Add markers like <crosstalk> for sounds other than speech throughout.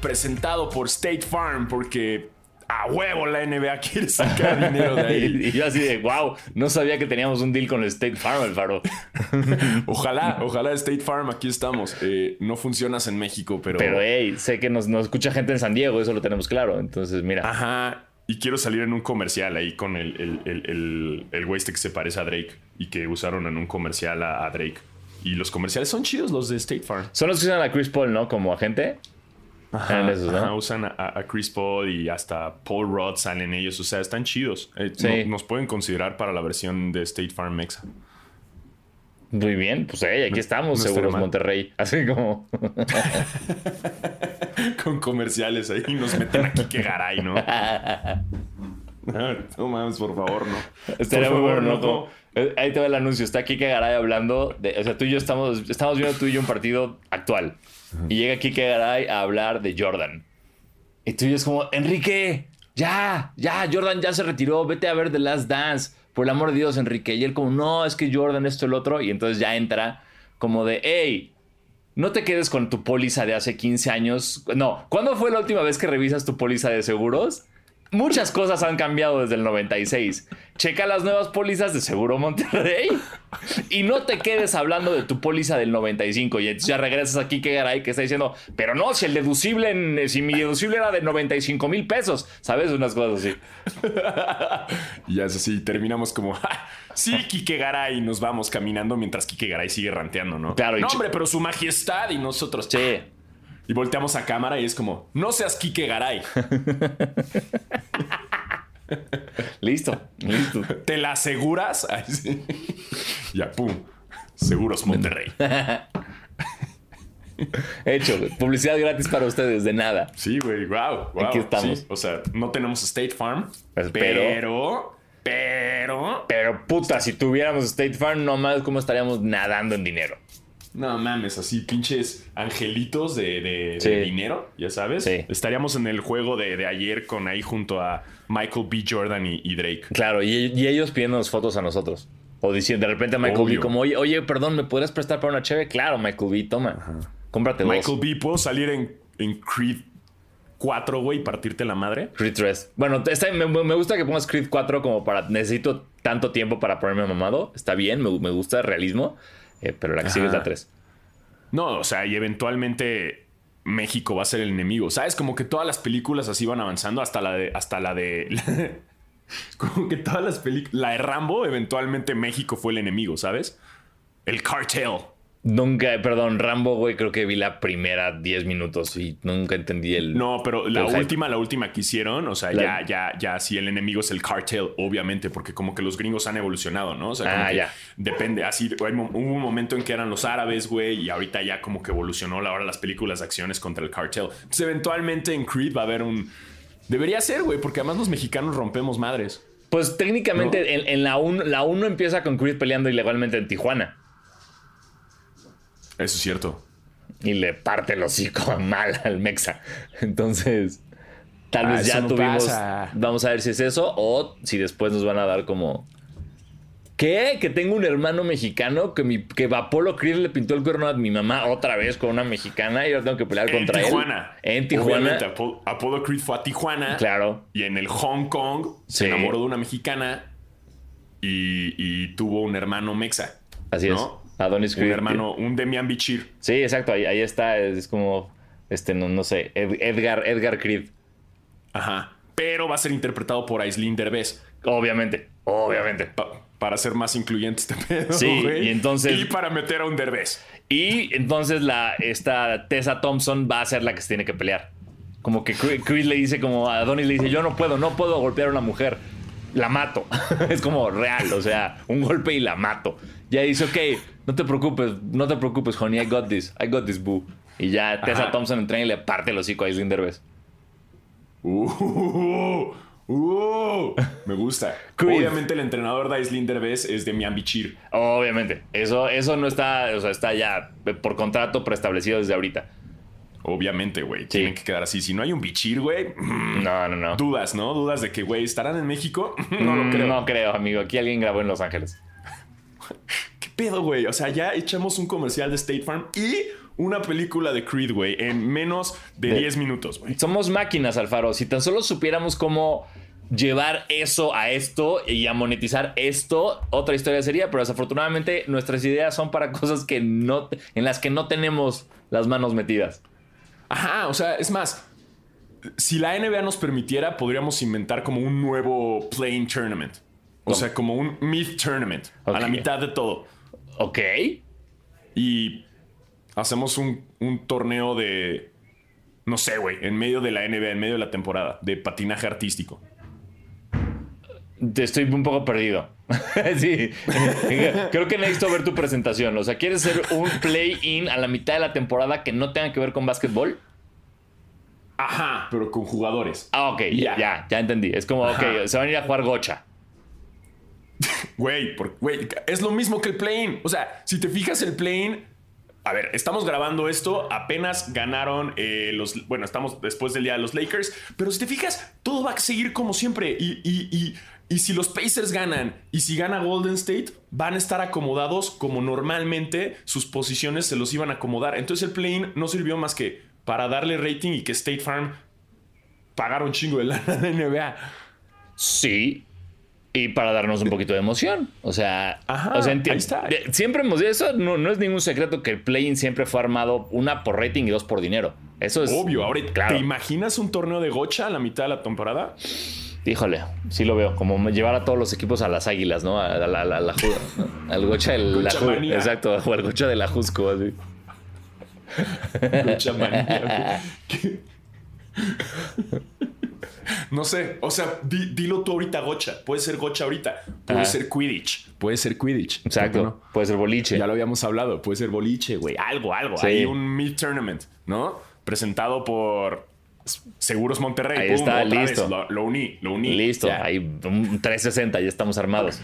Presentado por State Farm porque a huevo la NBA quiere sacar dinero de ahí. <laughs> y yo así de, wow, no sabía que teníamos un deal con el State Farm, Alfaro. <laughs> ojalá, ojalá State Farm, aquí estamos. Eh, no funcionas en México, pero... Pero, hey, sé que nos, nos escucha gente en San Diego, eso lo tenemos claro. Entonces, mira. Ajá, y quiero salir en un comercial ahí con el, el, el, el, güey este que se parece a Drake y que usaron en un comercial a, a Drake. Y los comerciales son chidos, los de State Farm. Son los que usan a Chris Paul, ¿no? Como agente. Ajá, usan a, Chris Paul y hasta Paul Rudd salen ellos. O sea, están chidos. Eh, nos pueden considerar para la versión de State Farm Mexa. Muy bien, pues aquí estamos, seguros Monterrey. <laughs> Así como. <laughs> Con comerciales ahí nos meten aquí que garay, ¿no? <laughs> no mames, por favor, no. Estaría muy bueno, ¿no? Eh, ahí te va el anuncio. Está Kike Garay hablando. De, o sea, tú y yo estamos, estamos viendo tú y yo un partido actual. Y llega Kike Garay a hablar de Jordan. Y tú y yo es como, Enrique, ya, ya, Jordan ya se retiró. Vete a ver The Last Dance. Por el amor de Dios, Enrique. Y él como, no, es que Jordan esto, el otro. Y entonces ya entra como de, hey, no te quedes con tu póliza de hace 15 años. No, ¿cuándo fue la última vez que revisas tu póliza de seguros? Muchas cosas han cambiado desde el 96. Checa las nuevas pólizas de Seguro Monterrey y no te quedes hablando de tu póliza del 95 y ya regresas aquí que Garay que está diciendo, pero no, si el deducible, si mi deducible era de 95 mil pesos, ¿sabes? Unas cosas así. <laughs> y así, terminamos como, sí, Kike Garay, nos vamos caminando mientras Kike Garay sigue ranteando, ¿no? Claro, no, hombre, pero su majestad y nosotros. Sí. Y volteamos a cámara y es como, no seas Kike Garay. <laughs> listo, listo. ¿Te la aseguras? ya, pum. Seguros Monterrey. Hecho, publicidad gratis para ustedes, de nada. Sí, güey, wow, wow. Aquí estamos. o sea, no tenemos State Farm, pues, pero, pero, pero, puta, si tuviéramos State Farm, nomás cómo estaríamos nadando en dinero. No mames, así pinches angelitos de, dinero, ya sabes. Estaríamos en el juego de, ayer con ahí junto a Michael B. Jordan y, Drake. Claro, y, ellos pidiéndonos fotos a nosotros. O diciendo de repente a Michael B. como, oye, oye, perdón, ¿me podrías prestar para una cheve? Claro, Michael B. Toma. Cómprate Michael B. ¿puedo salir en, en Creed 4, güey, y partirte la madre? Creed 3. Bueno, me, gusta que pongas Creed 4 como para. Necesito tanto tiempo para ponerme mamado. Está bien, me, me gusta el realismo. Eh, pero la que sigue es la 3. No, o sea, y eventualmente México va a ser el enemigo. ¿Sabes? Como que todas las películas así van avanzando hasta la de. Hasta la de. <laughs> como que todas las películas. La de Rambo, eventualmente México fue el enemigo, ¿sabes? El cartel. Nunca, perdón, Rambo, güey, creo que vi la primera 10 minutos y nunca entendí el. No, pero la última, la última que hicieron, o sea, ya, ya, ya, si el enemigo es el cartel, obviamente, porque como que los gringos han evolucionado, ¿no? O sea, ah, ya. depende. Así, hubo un momento en que eran los árabes, güey, y ahorita ya como que evolucionó la hora las películas de acciones contra el cartel. Entonces, eventualmente en Creed va a haber un. Debería ser, güey, porque además los mexicanos rompemos madres. Pues técnicamente en, en, la 1 la uno empieza con Creed peleando ilegalmente en Tijuana. Eso es cierto. Y le parte el hocico <laughs> mal al Mexa. Entonces, tal vez ah, ya tuvimos. Vamos a ver si es eso o si después nos van a dar como. ¿Qué? Que tengo un hermano mexicano que, mi, que Apolo Creed le pintó el cuerno a mi mamá otra vez con una mexicana y yo tengo que pelear contra Tijuana. él. En Tijuana. Apolo Creed fue a Tijuana. Claro. Y en el Hong Kong se enamoró de una mexicana y, tuvo un hermano mexa. Así es. Adonis Creed. Un hermano, un Demian Bichir. Sí, exacto, ahí, ahí está, es, como, este, no, no sé, Edgar, Edgar Creed. Ajá, pero va a ser interpretado por Aislinn Derbez. Obviamente, obviamente. para ser más incluyente este pedo, Sí, y entonces... Y para meter a un Derbez. Y entonces la, esta Tessa Thompson va a ser la que se tiene que pelear. Como que Creed le dice, como a Adonis le dice, yo no puedo, no puedo golpear a una mujer. La mato. <laughs> es como real, o sea, un golpe y la mato. Ya dice, ok, no te preocupes, no te preocupes, honey, I got this, I got this, boo. Y ya Tessa Thompson entra y le parte el hocico a Aislinn Derbez. Uh, uh, me gusta. <laughs> Obviamente el entrenador de Aislinn Derbez es de Bichir. Obviamente. Eso, eso no está, o sea, está ya por contrato preestablecido desde ahorita. Obviamente, güey. Tienen que quedar así. Si no hay un bichir, güey. <clears throat> No, no, no. Dudas, ¿no? Dudas de que, güey, ¿estarán en México? <laughs> no lo mm, creo. No creo, amigo. Aquí alguien grabó en Los Ángeles. <laughs> ¿Qué pedo, güey? O sea, ya echamos un comercial de State Farm y una película de Creed, güey, en menos de, 10 minutos, güey. Somos máquinas, Alfaro. Si tan solo supiéramos cómo llevar eso a esto y a monetizar esto, otra historia sería, pero desafortunadamente nuestras ideas son para <laughs> cosas que no, en las que no tenemos las manos metidas. Ajá, o sea, es más, si la NBA nos permitiera, podríamos inventar como un nuevo playing tournament. O sea, como un mid tournament, a la mitad de todo. Ok. Y hacemos un, torneo de, no sé, güey, en medio de la NBA, en medio de la temporada, de patinaje artístico. Estoy un poco perdido. <laughs> sí. Creo que necesito ver tu presentación. O sea, ¿quieres hacer un play-in a la mitad de la temporada que no tenga que ver con básquetbol? Ajá, pero con jugadores. Ah, ok, ya, ya, ya entendí. Es como, ok, se van a ir a jugar gocha. Güey, es lo mismo que el play-in. O sea, si te fijas el play-in a ver, estamos grabando esto, apenas ganaron eh, los, bueno, estamos después del día de los Lakers, pero si te fijas, todo va a seguir como siempre y, si los Pacers ganan y si gana Golden State, van a estar acomodados como normalmente sus posiciones se los iban a acomodar. Entonces el play-in no sirvió más que para darle rating y que State Farm pagara un chingo de la NBA. Sí, y para darnos un poquito de emoción. O sea, o sea siempre hemos dicho eso, no, no, es ningún secreto que el play-in siempre fue armado una por rating y dos por dinero. Eso es obvio. Ahora, claro. ¿te imaginas un torneo de gocha a la mitad de la temporada? Híjole, sí lo veo, como llevar a todos los equipos a las águilas, ¿no? A la, al gocha del la exacto, o al gocha de la Jusco, así. Gocha manía. <laughs> No sé, o sea, dilo tú ahorita gocha. Puede ser gocha ahorita. Puede ser Quidditch. Puede ser Quidditch. Exacto. Puede ser boliche. Ya lo habíamos hablado. Puede ser boliche, güey. Algo, algo. Hay un mid tournament, ¿no? Presentado por Seguros Monterrey. Ahí está, listo. Lo, uní, lo uní. Listo. Hay un 360, ya estamos armados.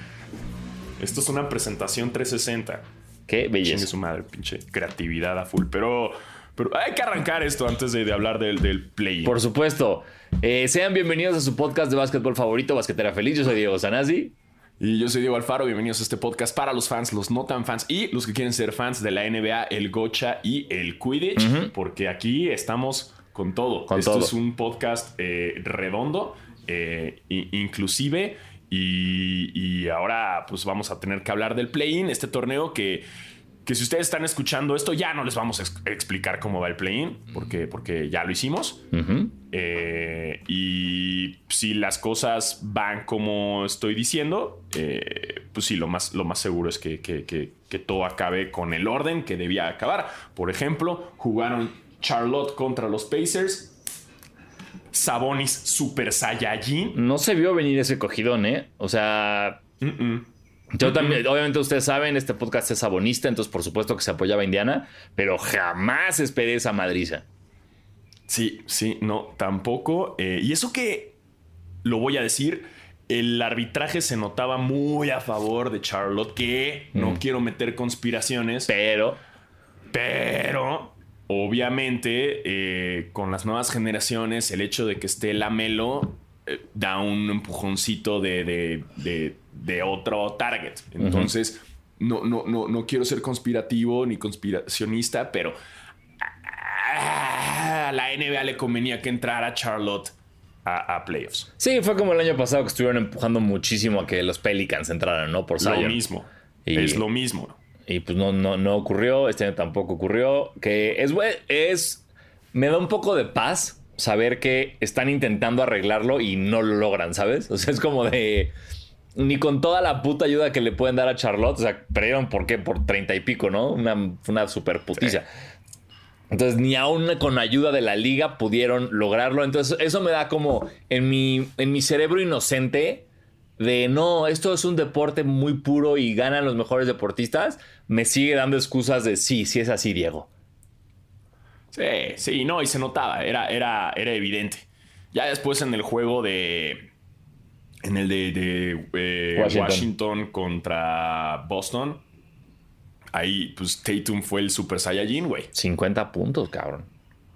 Esto es una presentación 360. Qué belleza. Chingue su madre, pinche creatividad a full. Pero, pero hay que arrancar esto antes de, hablar del, del play. Por supuesto. Eh, sean bienvenidos a su podcast de básquetbol favorito, Basquetera Feliz. Yo soy Diego Sanasi. Y yo soy Diego Alfaro. Bienvenidos a este podcast para los fans, los no tan fans y los que quieren ser fans de la NBA, el Gocha y el Quidditch, porque aquí estamos con todo. Esto es un podcast eh, redondo, eh, inclusive. Y, y, ahora pues vamos a tener que hablar del play-in, este torneo que que si ustedes están escuchando esto, ya no les vamos a explicar cómo va el play-in, porque, porque ya lo hicimos. Eh, y si las cosas van como estoy diciendo, eh, pues sí, lo más, lo más seguro es que, que, todo acabe con el orden que debía acabar. Por ejemplo, jugaron Charlotte contra los Pacers. Sabonis Super Saiyajin. No se vio venir ese cogidón, ¿eh? O sea... Yo también, obviamente ustedes saben, este podcast es abonista, entonces por supuesto que se apoyaba a Indiana, pero jamás esperé esa madriza. Sí, sí, no, tampoco. Eh, y eso que lo voy a decir, el arbitraje se notaba muy a favor de Charlotte, que no mm. quiero meter conspiraciones. Pero. Pero. Obviamente, eh, con las nuevas generaciones, el hecho de que esté Lamelo eh, da un empujoncito de de otro target. Entonces, no, no, no, no quiero ser conspirativo ni conspiracionista, pero a la NBA le convenía que entrara Charlotte a, playoffs. Sí, fue como el año pasado que estuvieron empujando muchísimo a que los Pelicans entraran, ¿no? Por Zion. Lo mismo. es lo mismo. Y pues no, no, no ocurrió, este año tampoco ocurrió. Que es, es. Me da un poco de paz saber que están intentando arreglarlo y no lo logran, ¿sabes? O sea, es como de ni con toda la puta ayuda que le pueden dar a Charlotte. O sea, perdieron por qué? Por treinta y pico, ¿no? Una, una super putiza. Entonces, ni aún con ayuda de la liga pudieron lograrlo. Entonces, eso me da como en mi, en mi cerebro inocente de no, esto es un deporte muy puro y ganan los mejores deportistas. Me sigue dando excusas de sí, sí es así, Diego. Sí, sí, no, y se notaba, era, era, era evidente. Ya después en el juego de, en el de, eh, Washington. contra Boston, ahí pues Tatum fue el Super Saiyajin, güey. 50 puntos, cabrón.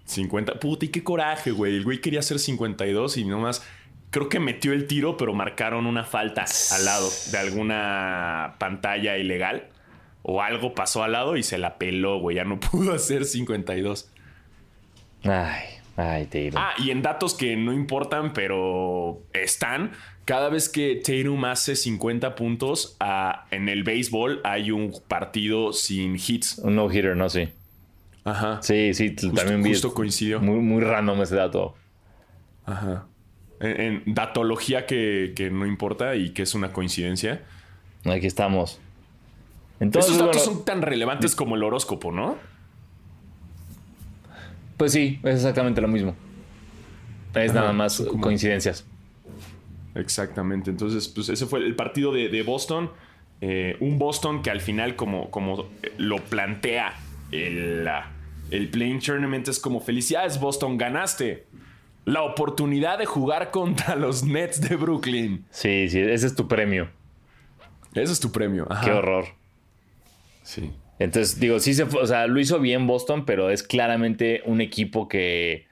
50. Puta, y qué coraje, güey. El güey quería hacer 52 y nomás creo que metió el tiro, pero marcaron una falta al lado de alguna pantalla ilegal. o algo pasó al lado y se la peló, güey. Ya no <laughs> pudo hacer 52. Ay, ay, Tatum. Ah, y en datos que no importan, pero están. Cada vez que Tatum hace 50 puntos ah, en el béisbol, hay un partido sin hits. Un no-hitter, ¿no? Sí. Ajá. Sí, sí, también vi. Justo coincidió. Muy, muy random ese dato. Ajá. En, en datología que, que no importa y que es una coincidencia. Aquí estamos. Entonces, Esos datos son tan relevantes como el horóscopo, ¿no? Pues sí, es exactamente lo mismo. Es nada más coincidencias. Exactamente. Entonces, pues ese fue el partido de, Boston. Eh, un Boston que al final, como, como lo plantea el, el Playing Tournament, es como felicidades, Boston, ganaste la oportunidad de jugar contra <laughs> los Nets de Brooklyn. Sí, sí, ese es tu premio. Ese es tu premio. Qué horror. Sí. Entonces, digo, sí se fue, o sea, lo hizo bien Boston, pero es claramente un equipo que,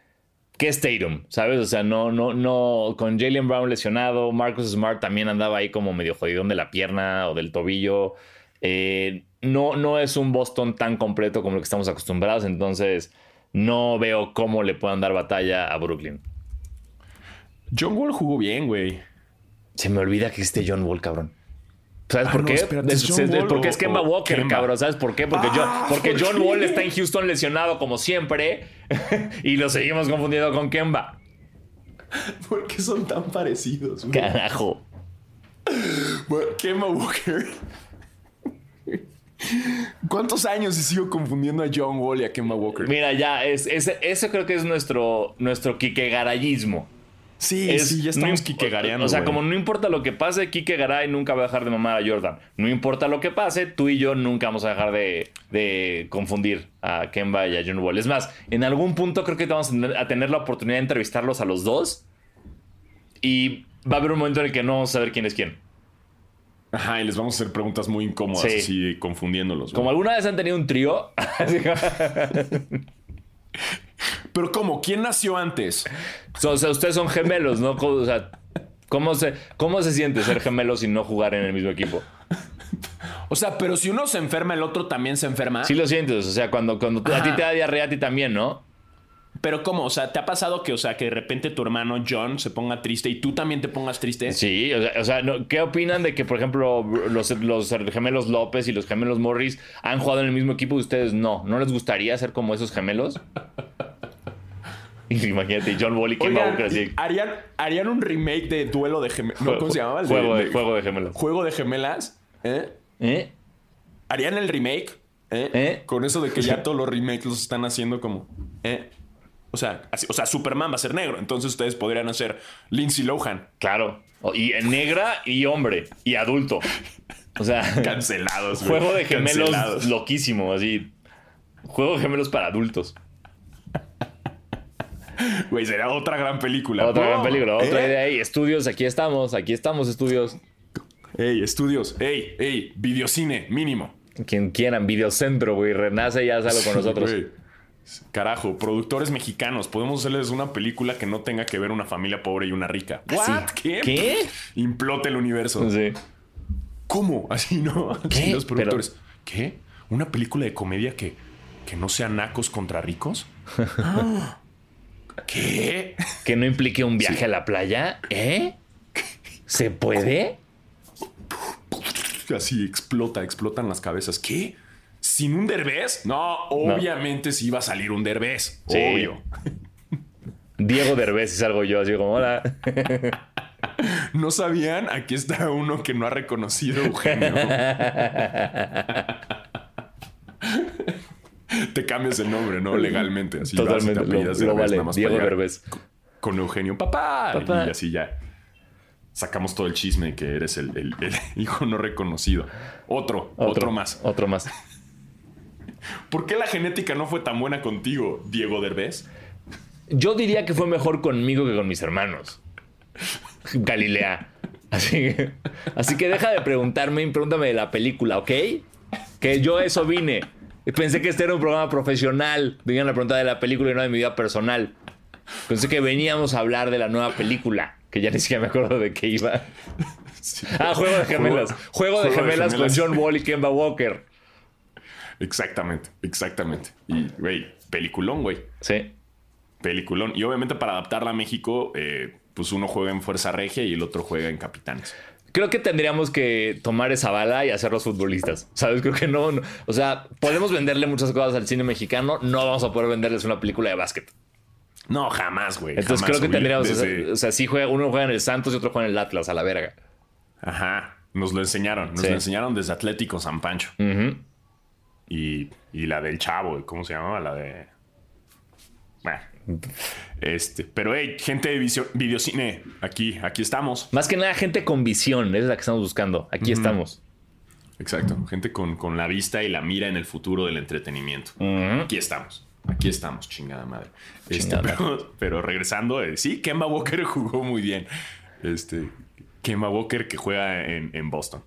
que es Tatum, ¿sabes? O sea, no, no, no, con Jalen Brown lesionado, Marcus Smart también andaba ahí como medio jodidón de la pierna o del tobillo. Eh, no, no es un Boston tan completo como lo que estamos acostumbrados, entonces no veo cómo le puedan dar batalla a Brooklyn. John Wall jugó bien, güey. Se me olvida que existe John Wall, cabrón. ¿Sabes ah, por qué? porque es Kemba Walker, cabrón. ¿Sabes por qué? Porque, ah, porque John Wall está en Houston lesionado como siempre <laughs> y lo seguimos confundiendo con Kemba. ¿Por qué son tan parecidos? Carajo. Kemba Walker. <laughs> ¿Cuántos años he sigo confundiendo a John Wall y a Kemba Walker? Mira, ya, es, eso creo que es nuestro, nuestro Kikegarayismo. Sí, sí, ya estamos no, O sea, como no importa lo que pase, Kike Garay nunca va a dejar de mamar a Jordan. No importa lo que pase, tú y yo nunca vamos a dejar de, confundir a Kemba y a John Wall. Es más, en algún punto creo que vamos a tener la oportunidad de entrevistarlos a los dos. Y va a haber un momento en el que no vamos a saber quién es quién. Ajá, y les vamos a hacer preguntas muy incómodas, así confundiéndolos. Como alguna vez han tenido un trío. <laughs> <laughs> Pero ¿cómo? ¿Quién nació antes? O sea, ustedes son gemelos, ¿no? O sea, ¿cómo se, ¿cómo se siente ser gemelos y no jugar en el mismo equipo? O sea, pero si uno se enferma, el otro también se enferma. Sí lo sientes, o sea, cuando, cuando a ti te da diarrea, a ti también, ¿no? Pero ¿cómo? O sea, ¿te ha pasado que, o sea, que de repente tu hermano John se ponga triste y tú también te pongas triste? Sí, o sea, ¿qué opinan de que, por ejemplo, los, los, gemelos López y los gemelos Morris han jugado en el mismo equipo y ustedes no? ¿No les gustaría ser como esos gemelos? <laughs> Imagínate, John Wall y Kemba así. ¿harían, ¿Harían un remake de Duelo de Gemelas? ¿Cómo se llamaba? juego, de, juego de Gemelas. Juego de Gemelas. ¿Eh? ¿Eh? ¿Harían el remake? ¿Eh? ¿Eh? Con eso de que ya <laughs> todos los remakes los están haciendo como... ¿Eh? O sea, o sea, Superman va a ser negro. Entonces ustedes podrían hacer Lindsay Lohan. Claro. Y negra y hombre. Y adulto. O sea... <laughs> Cancelados. Juego de gemelos loquísimo, así. Juego de gemelos para adultos. <laughs> Güey, sería otra gran película. Otra gran película, otra ¿Eh? idea. estudios, aquí estamos, aquí estamos, estudios. Ey, estudios, ey, ey, videocine, mínimo. Quien quieran, videocentro, güey, renace y hazlo con nosotros. Carajo, productores mexicanos, podemos hacerles una película que no tenga que ver una familia pobre y una rica. ¿What? ¿Qué? ¿Qué? Implote el universo. Sí. ¿Cómo? <laughs> Así, ¿no? Así los productores. ¿Qué? ¿Una película de comedia que, que no sea nacos contra ricos? Ah. <laughs> ¿Qué? Que no implique un viaje a la playa, ¿eh? ¿Se puede? Así explota, explotan las cabezas. ¿Qué? ¿Sin un derbez? No, obviamente sí iba a salir un derbez. Obvio. Diego Derbez y salgo yo así como, hola. <laughs> ¿No sabían? Aquí está uno que no ha reconocido Eugenio. <laughs> te cambias el nombre, ¿no? Legalmente. Así Totalmente. lo, vale. Diego Derbez. Con Eugenio, papá. Y así ya. Sacamos todo el chisme que eres el, <laughs> hijo no reconocido. Otro, otro, más. Otro más. <laughs> ¿Por qué la genética no fue tan buena contigo, Diego Derbez? Yo diría que fue mejor conmigo que con mis hermanos. Galilea. Así que, así que deja de preguntarme y pregúntame de la película, ¿ok? Que yo eso vine. Pensé que este era un programa profesional. Venían a preguntar de la película y no de mi vida personal. Pensé que veníamos a hablar de la nueva película, que ya ni siquiera me acuerdo de qué iba. Ah, Juego de Gemelas. Juego, de, gemelas con John Wall y Kemba Walker. Exactamente, exactamente. Y, güey, peliculón, güey. Sí. Peliculón. Y obviamente para adaptarla a México, eh, pues uno juega en Fuerza Regia y el otro juega en Capitanes. Creo que tendríamos que tomar esa bala y hacerlos futbolistas. ¿Sabes? Creo que no, no, O sea, podemos venderle muchas cosas al cine mexicano. No vamos a poder venderles una película de básquet. No, jamás, güey. Entonces creo que tendríamos. O sea, sí juega, uno juega en el Santos y otro juega en el Atlas, a la verga. Ajá. Nos lo enseñaron. Nos lo enseñaron desde Atlético San Pancho. y, y, la del Chavo, ¿cómo se llamaba? La de. Bueno. Este, pero hey, gente de videocine, aquí, aquí estamos. Más que nada, gente con visión, es la que estamos buscando. Aquí estamos. Exacto, gente con, con, la vista y la mira en el futuro del entretenimiento. Aquí estamos. Aquí estamos, chingada madre. Este, pero, regresando, eh, sí, Kemba Walker <laughs> jugó muy bien. Este, Kemba Walker que juega en, Boston.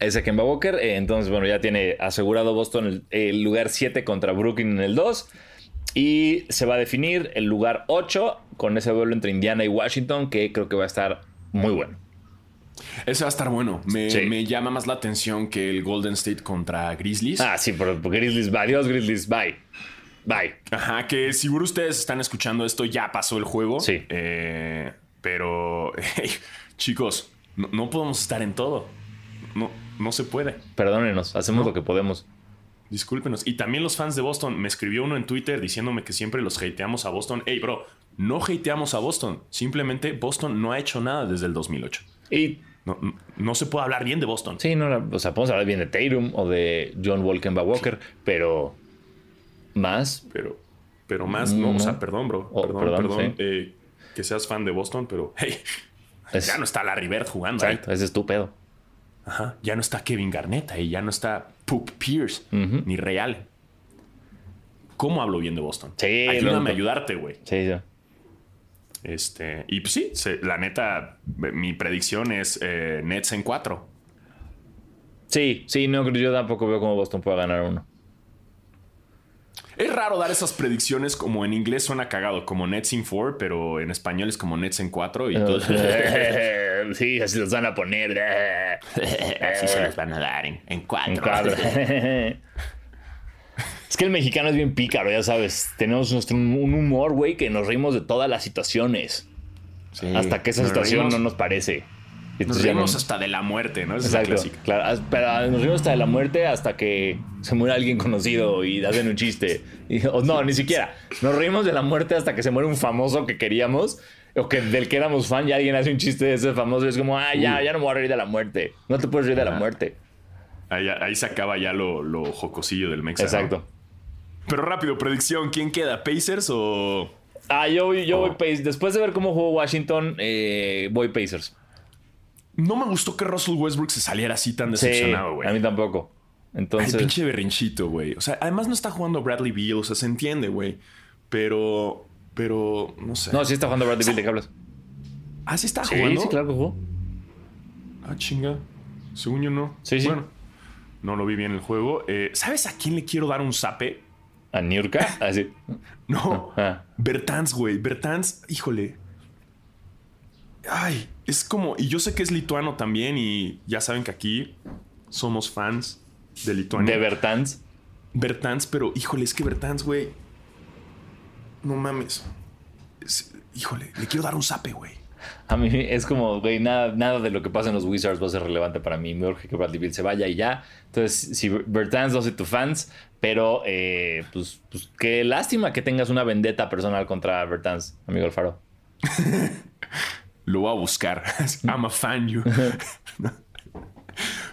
Ese Kemba Walker, eh, entonces, bueno, ya tiene asegurado Boston el, el lugar 7 contra Brooklyn en el 2. Y se va a definir el lugar 8 con ese duelo entre Indiana y Washington, que creo que va a estar muy bueno. Ese va a estar bueno. Me, llama más la atención que el Golden State contra Grizzlies. Ah, sí, por, Grizzlies, adiós Grizzlies, bye. Bye. Ajá, que seguro ustedes están escuchando esto, ya pasó el juego. Sí. Eh, pero, <laughs> chicos, no, podemos estar en todo. No, no se puede. Perdónenos, hacemos lo que podemos. Discúlpenos. Y también los fans de Boston. Me escribió uno en Twitter diciéndome que siempre los hateamos a Boston. Hey, bro, no hateamos a Boston. Simplemente Boston no ha hecho nada desde el 2008. Y no, no, se puede hablar bien de Boston. Sí, no, o sea, podemos hablar bien de Tatum o de John Walkenba Walker, pero más. Pero, pero más, no, o sea, perdón, bro. Oh, perdón, perdón. Eh, que seas fan de Boston, pero hey, <laughs> ya no está Larry Bird jugando. Exacto, es estúpido. Ajá, ya no está Kevin Garnett ahí, ya no está Poop Pierce, ni Real. ¿Cómo hablo bien de Boston? Sí, Ayúdame a ayudarte, güey. Sí, sí. Este, y pues sí, la neta, mi predicción es eh, Nets en cuatro. Sí, sí, no, yo tampoco veo cómo Boston pueda ganar uno. Es raro dar esas predicciones como en inglés suena cagado, como Nets in 4, pero en español es como Nets en 4 y <laughs> todo. <laughs> <laughs> sí, así los van a poner. <laughs> así se los van a dar en 4. <laughs> es que el mexicano es bien pícaro, ya sabes. Tenemos nuestro, un humor, güey, que nos reímos de todas las situaciones. hasta que esa situación no nos parece. Nos rimos hasta de la muerte, ¿no? Esa Exacto. Es claro, pero nos rimos hasta de la muerte hasta que se muere alguien conocido y hacen un chiste. o no, ni siquiera. Nos reímos de la muerte hasta que se muere un famoso que queríamos o que del que éramos fan y alguien hace un chiste de ese famoso es como, ah, ya, ya no me voy a reír de la muerte. No te puedes reír de la muerte. Ahí, se acaba ya lo, lo jocosillo del Mexa. Exacto. Pero rápido, predicción, ¿quién queda? ¿Pacers o...? Ah, yo, yo voy Pacers. Después de ver cómo jugó Washington, eh, voy Pacers. No me gustó que Russell Westbrook se saliera así tan decepcionado, güey. a mí tampoco. Entonces. El pinche berrinchito, güey. O sea, además no está jugando Bradley Beal, o sea, se entiende, güey. Pero. Pero. No sé. No, sí está jugando Bradley Beal, ¿de qué hablas? Ah, sí está jugando. Sí, claro que jugó. Ah, chinga. Según yo no. Sí, sí. Bueno, no lo vi bien el juego. Eh, ¿Sabes a quién le quiero dar un zape? ¿A Niurka? Así. Ah, <laughs> no. Ah. Bertans, güey. Bertans, híjole. Ay, es como, y yo sé que es lituano también y ya saben que aquí somos fans de Lituania. ¿De Bertans? Bertans, pero híjole, es que Bertans, güey, no mames. híjole, le quiero dar un zape, güey. A mí es como, güey, nada, nada de lo que pasa en los Wizards va a ser relevante para mí. Me urge que Bradley Bill se vaya y ya. Entonces, si Bertans no soy tu fans, pero eh, pues, pues qué lástima que tengas una vendetta personal contra Bertans, amigo Alfaro. <laughs> lo voy a buscar. I'm a fan you. <laughs>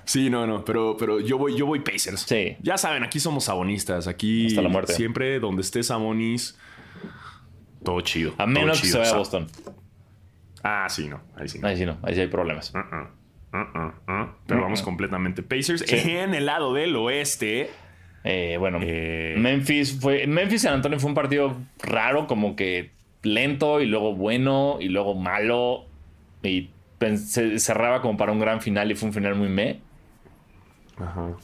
sí, no, no, pero, pero yo voy, yo voy Pacers. Sí. Ya saben, aquí somos sabonistas. Aquí Hasta la muerte. siempre donde estés Sabonis, todo chido. A menos que se vaya a Boston. Ah, sí, no. Ahí sí no. Ahí sí no. Ahí sí hay problemas. Uh-uh. Uh-uh. Uh-uh. Pero vamos completamente Pacers. En el lado del oeste. Eh, bueno, eh, Memphis fue. Memphis San Antonio fue un partido raro, como que lento y luego bueno y luego malo y se cerraba como para un gran final y fue un final muy me.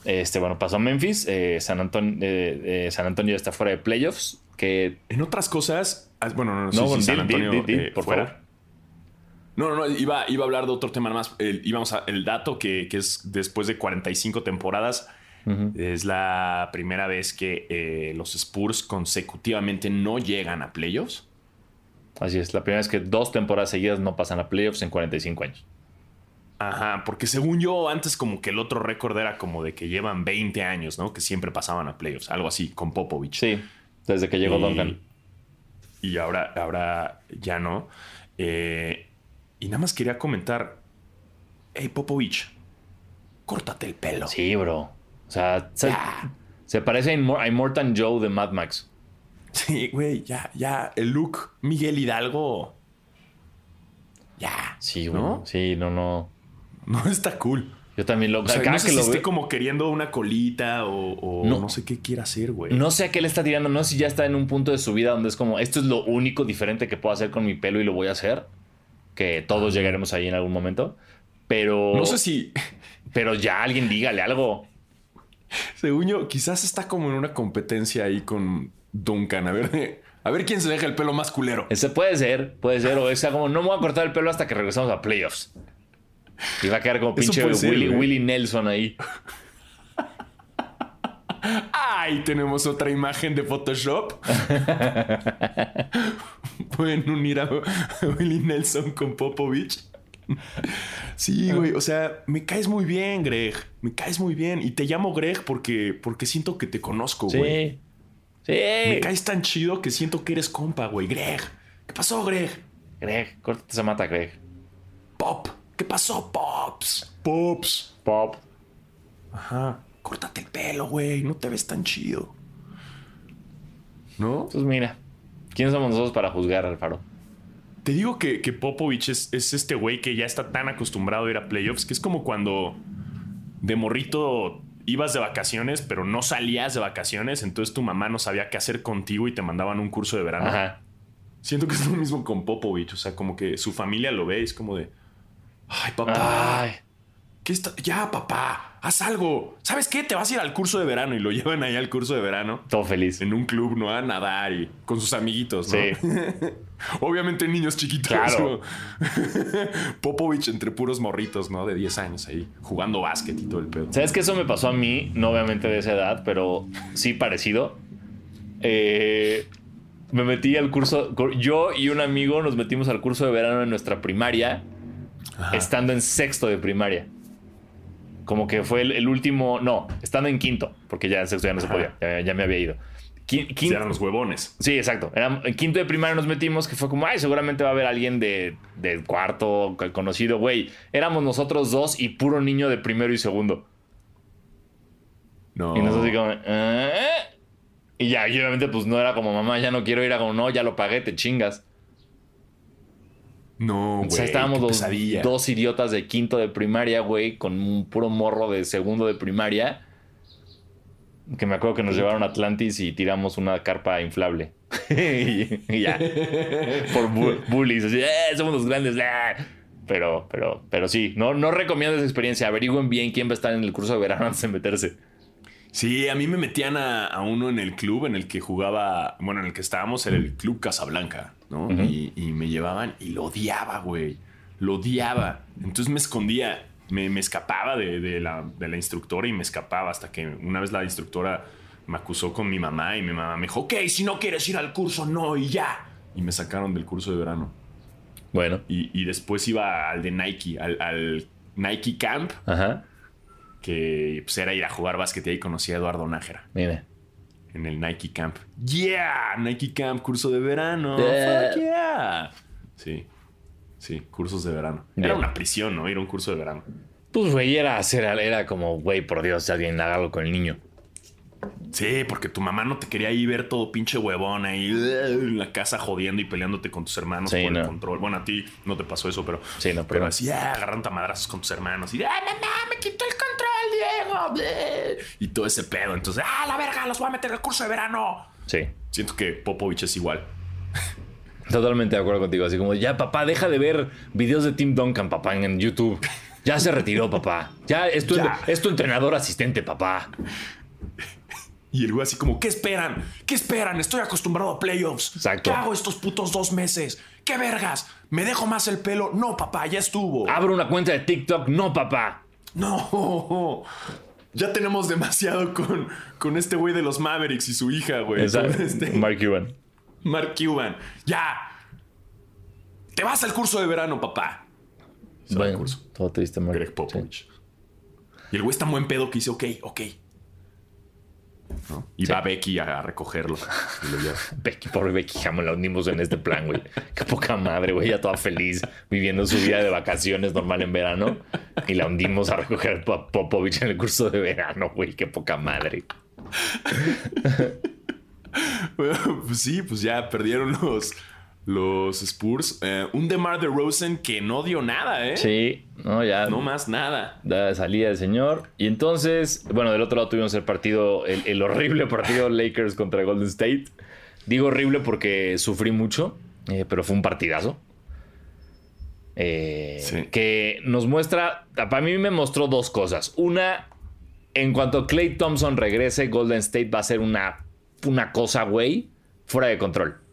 Este, bueno, pasó a Memphis, eh, San, Antonio, eh, eh, San Antonio ya está fuera de playoffs. Que... En otras cosas, ah, bueno, no, no, sé San Antonio por fuera. No, no, no, iba, iba a hablar de otro tema más. El, íbamos a, el dato que, que, es después de 45 temporadas, Es la primera vez que eh, los Spurs consecutivamente no llegan a playoffs. Así es, la primera vez que dos temporadas seguidas no pasan a playoffs en 45 años. Ajá, porque según yo, antes como que el otro récord era como de que llevan 20 años, ¿no? Que siempre pasaban a playoffs, algo así, con Popovich. Sí, desde que llegó Duncan. Y ahora, ahora ya no. Eh, y nada más quería comentar, hey Popovich, córtate el pelo. Sí, bro. O sea, se, parece a, Immortan Joe de Mad Max. Sí, güey, ya, ya, el look Miguel Hidalgo. Ya. Sí, ¿no? Sí, no, no. No está cool. Yo también lo, o sea, no sé que lo esté como queriendo una colita o, no, sé qué quiere hacer, güey. No sé a qué le está tirando. No sé si ya está en un punto de su vida donde es como, esto es lo único diferente que puedo hacer con mi pelo y lo voy a hacer. Que todos llegaremos ahí en algún momento. Pero. No sé si. <laughs> Pero ya alguien dígale algo. Según yo, quizás está como en una competencia ahí con Duncan. A ver, <laughs> a ver quién se deja el pelo más culero. Ese puede ser, puede ser. O sea como, no me voy a cortar el pelo hasta que regresamos a playoffs. Va a quedar como pinche Willy, Nelson ahí. Ay, tenemos otra imagen de Photoshop. <laughs> Pueden unir a Willy Nelson con Popovich. Sí, güey. O sea, me caes muy bien, Greg. Me caes muy bien. Y te llamo Greg porque, porque siento que te conozco, güey. Sí. Me caes tan chido que siento que eres compa, güey. Greg. ¿Qué pasó, Greg? Greg, córtate esa mata, Greg. Pop. ¿Qué pasó, Pops? Pops. Pop. Ajá. Córtate el pelo, güey. No te ves tan chido. ¿No? Pues mira. ¿Quiénes somos nosotros para juzgar, Alfaro? Te digo que, que Popovich es, este güey que ya está tan acostumbrado a ir a playoffs que es como cuando de morrito ibas de vacaciones, pero no salías de vacaciones, entonces tu mamá no sabía qué hacer contigo y te mandaban un curso de verano. Ajá. Siento que es lo mismo con Popovich, o sea, como que su familia lo ve, es como de, Ay, papá. Ay. ¿Qué está? Ya, papá, haz algo. ¿Sabes qué? Te vas a ir al curso de verano y lo <laughs> llevan ahí al curso de verano. Todo feliz. En un club, ¿no? A nadar y con sus amiguitos, ¿no? Sí. <laughs> Obviamente niños chiquitos. Claro. <laughs> Popovich entre puros morritos, ¿no? De 10 años ahí, jugando básquet y todo el pedo. ¿Sabes que eso me pasó a mí? No obviamente de esa edad, pero sí parecido. Eh, me metí al curso. Yo y un amigo nos metimos al curso de verano en nuestra primaria estando en sexto de primaria. Como que fue el, último, no, estando en quinto, porque ya en sexto ya no se podía, ya, me había ido. Quinto, eran los huevones. Sí, exacto. en quinto de primaria nos metimos, que fue como, ay, seguramente va a haber alguien de, cuarto conocido, güey. Éramos nosotros dos y puro niño de primero y segundo. No. Y nosotros como, ¿Eh? Y ya, y obviamente, pues no era como, mamá, ya no quiero ir a como, no, ya lo pagué, te chingas. No, güey. O sea, estábamos dos, dos, idiotas de quinto de primaria, güey, con un puro morro de segundo de primaria. Que me acuerdo que nos llevaron a Atlantis y tiramos una carpa inflable. <laughs> y, ya. Por bullies. Así, eh, somos los grandes. Pero, pero, pero sí, no, no recomiendo esa experiencia. Averigüen bien quién va a estar en el curso de verano antes de meterse. Sí, a mí me metían a, uno en el club en el que jugaba, bueno, en el que estábamos, era el Club Casablanca, ¿no? y, me llevaban y lo odiaba, güey. Lo odiaba. Entonces me escondía, me, escapaba de, la, instructora y me escapaba hasta que una vez la instructora me acusó con mi mamá y mi mamá me dijo, ok, si no quieres ir al curso, no, y ya. Y me sacaron del curso de verano. Bueno. Y, después iba al de Nike, al, al Nike Camp. Ajá que pues, era ir a jugar básquet y ahí conocí a Eduardo Nájera. En el Nike Camp. Yeah, Nike Camp, curso de verano. Fuck yeah. Sí, sí, cursos de verano. Era una prisión, ¿no? Ir a un curso de verano. Pues, güey, era, era, era como, güey, por Dios, alguien haga algo con el niño. Sí, porque tu mamá no te quería ir ver todo pinche huevón ahí en la casa jodiendo y peleándote con tus hermanos por el control. Bueno, a ti no te pasó eso, pero. Sí, no, pero. así, ah, agarrando madrazos con tus hermanos y. ¡Ah, mamá, me quitó el control, Diego! Y todo ese pedo. Entonces, ¡ah, la verga! ¡Los voy a meter al curso de verano! Sí. Siento que Popovich es igual. Totalmente de acuerdo contigo. Así como, ya, papá, deja de ver videos de Tim Duncan, papá, en YouTube. Ya se retiró, papá. Ya es tu, es tu entrenador asistente, papá. Y el güey así como, ¿qué esperan? ¿Qué esperan? Estoy acostumbrado a playoffs. Exacto. ¿Qué hago estos putos dos meses? ¿Qué vergas? ¿Me dejo más el pelo? No, papá, ya estuvo. Abro una cuenta de TikTok. No, papá. No. ya tenemos demasiado con, con este güey de los Mavericks y su hija, güey. Este Mark Cuban. Mark Cuban. Ya. Te vas al curso de verano, papá. bueno, todo triste, Mark. Greg Popovich. Y el güey está buen pedo que dice, ok, ok. Y va Becky a, recogerlo. <laughs> Becky, por Becky Hammond la unimos en este plan, güey. Qué poca madre, güey. Ya toda feliz, viviendo su vida de vacaciones normal en verano. Y la hundimos a recoger a Popovich en el curso de verano, güey. Qué poca madre. <laughs> pues sí, pues ya perdieron los, los Spurs. Eh, un DeMar Rosen que no dio nada, ¿eh? Sí, no, ya. No más nada. Da salida el señor. Y entonces, bueno, del otro lado tuvimos el partido, el, horrible partido <laughs> Lakers contra Golden State. Digo horrible porque sufrí mucho, eh, pero fue un partidazo. Eh, que nos muestra, para mí me mostró dos cosas. Una, en cuanto Clay Thompson regrese, Golden State va a ser una, una cosa, güey, fuera de control.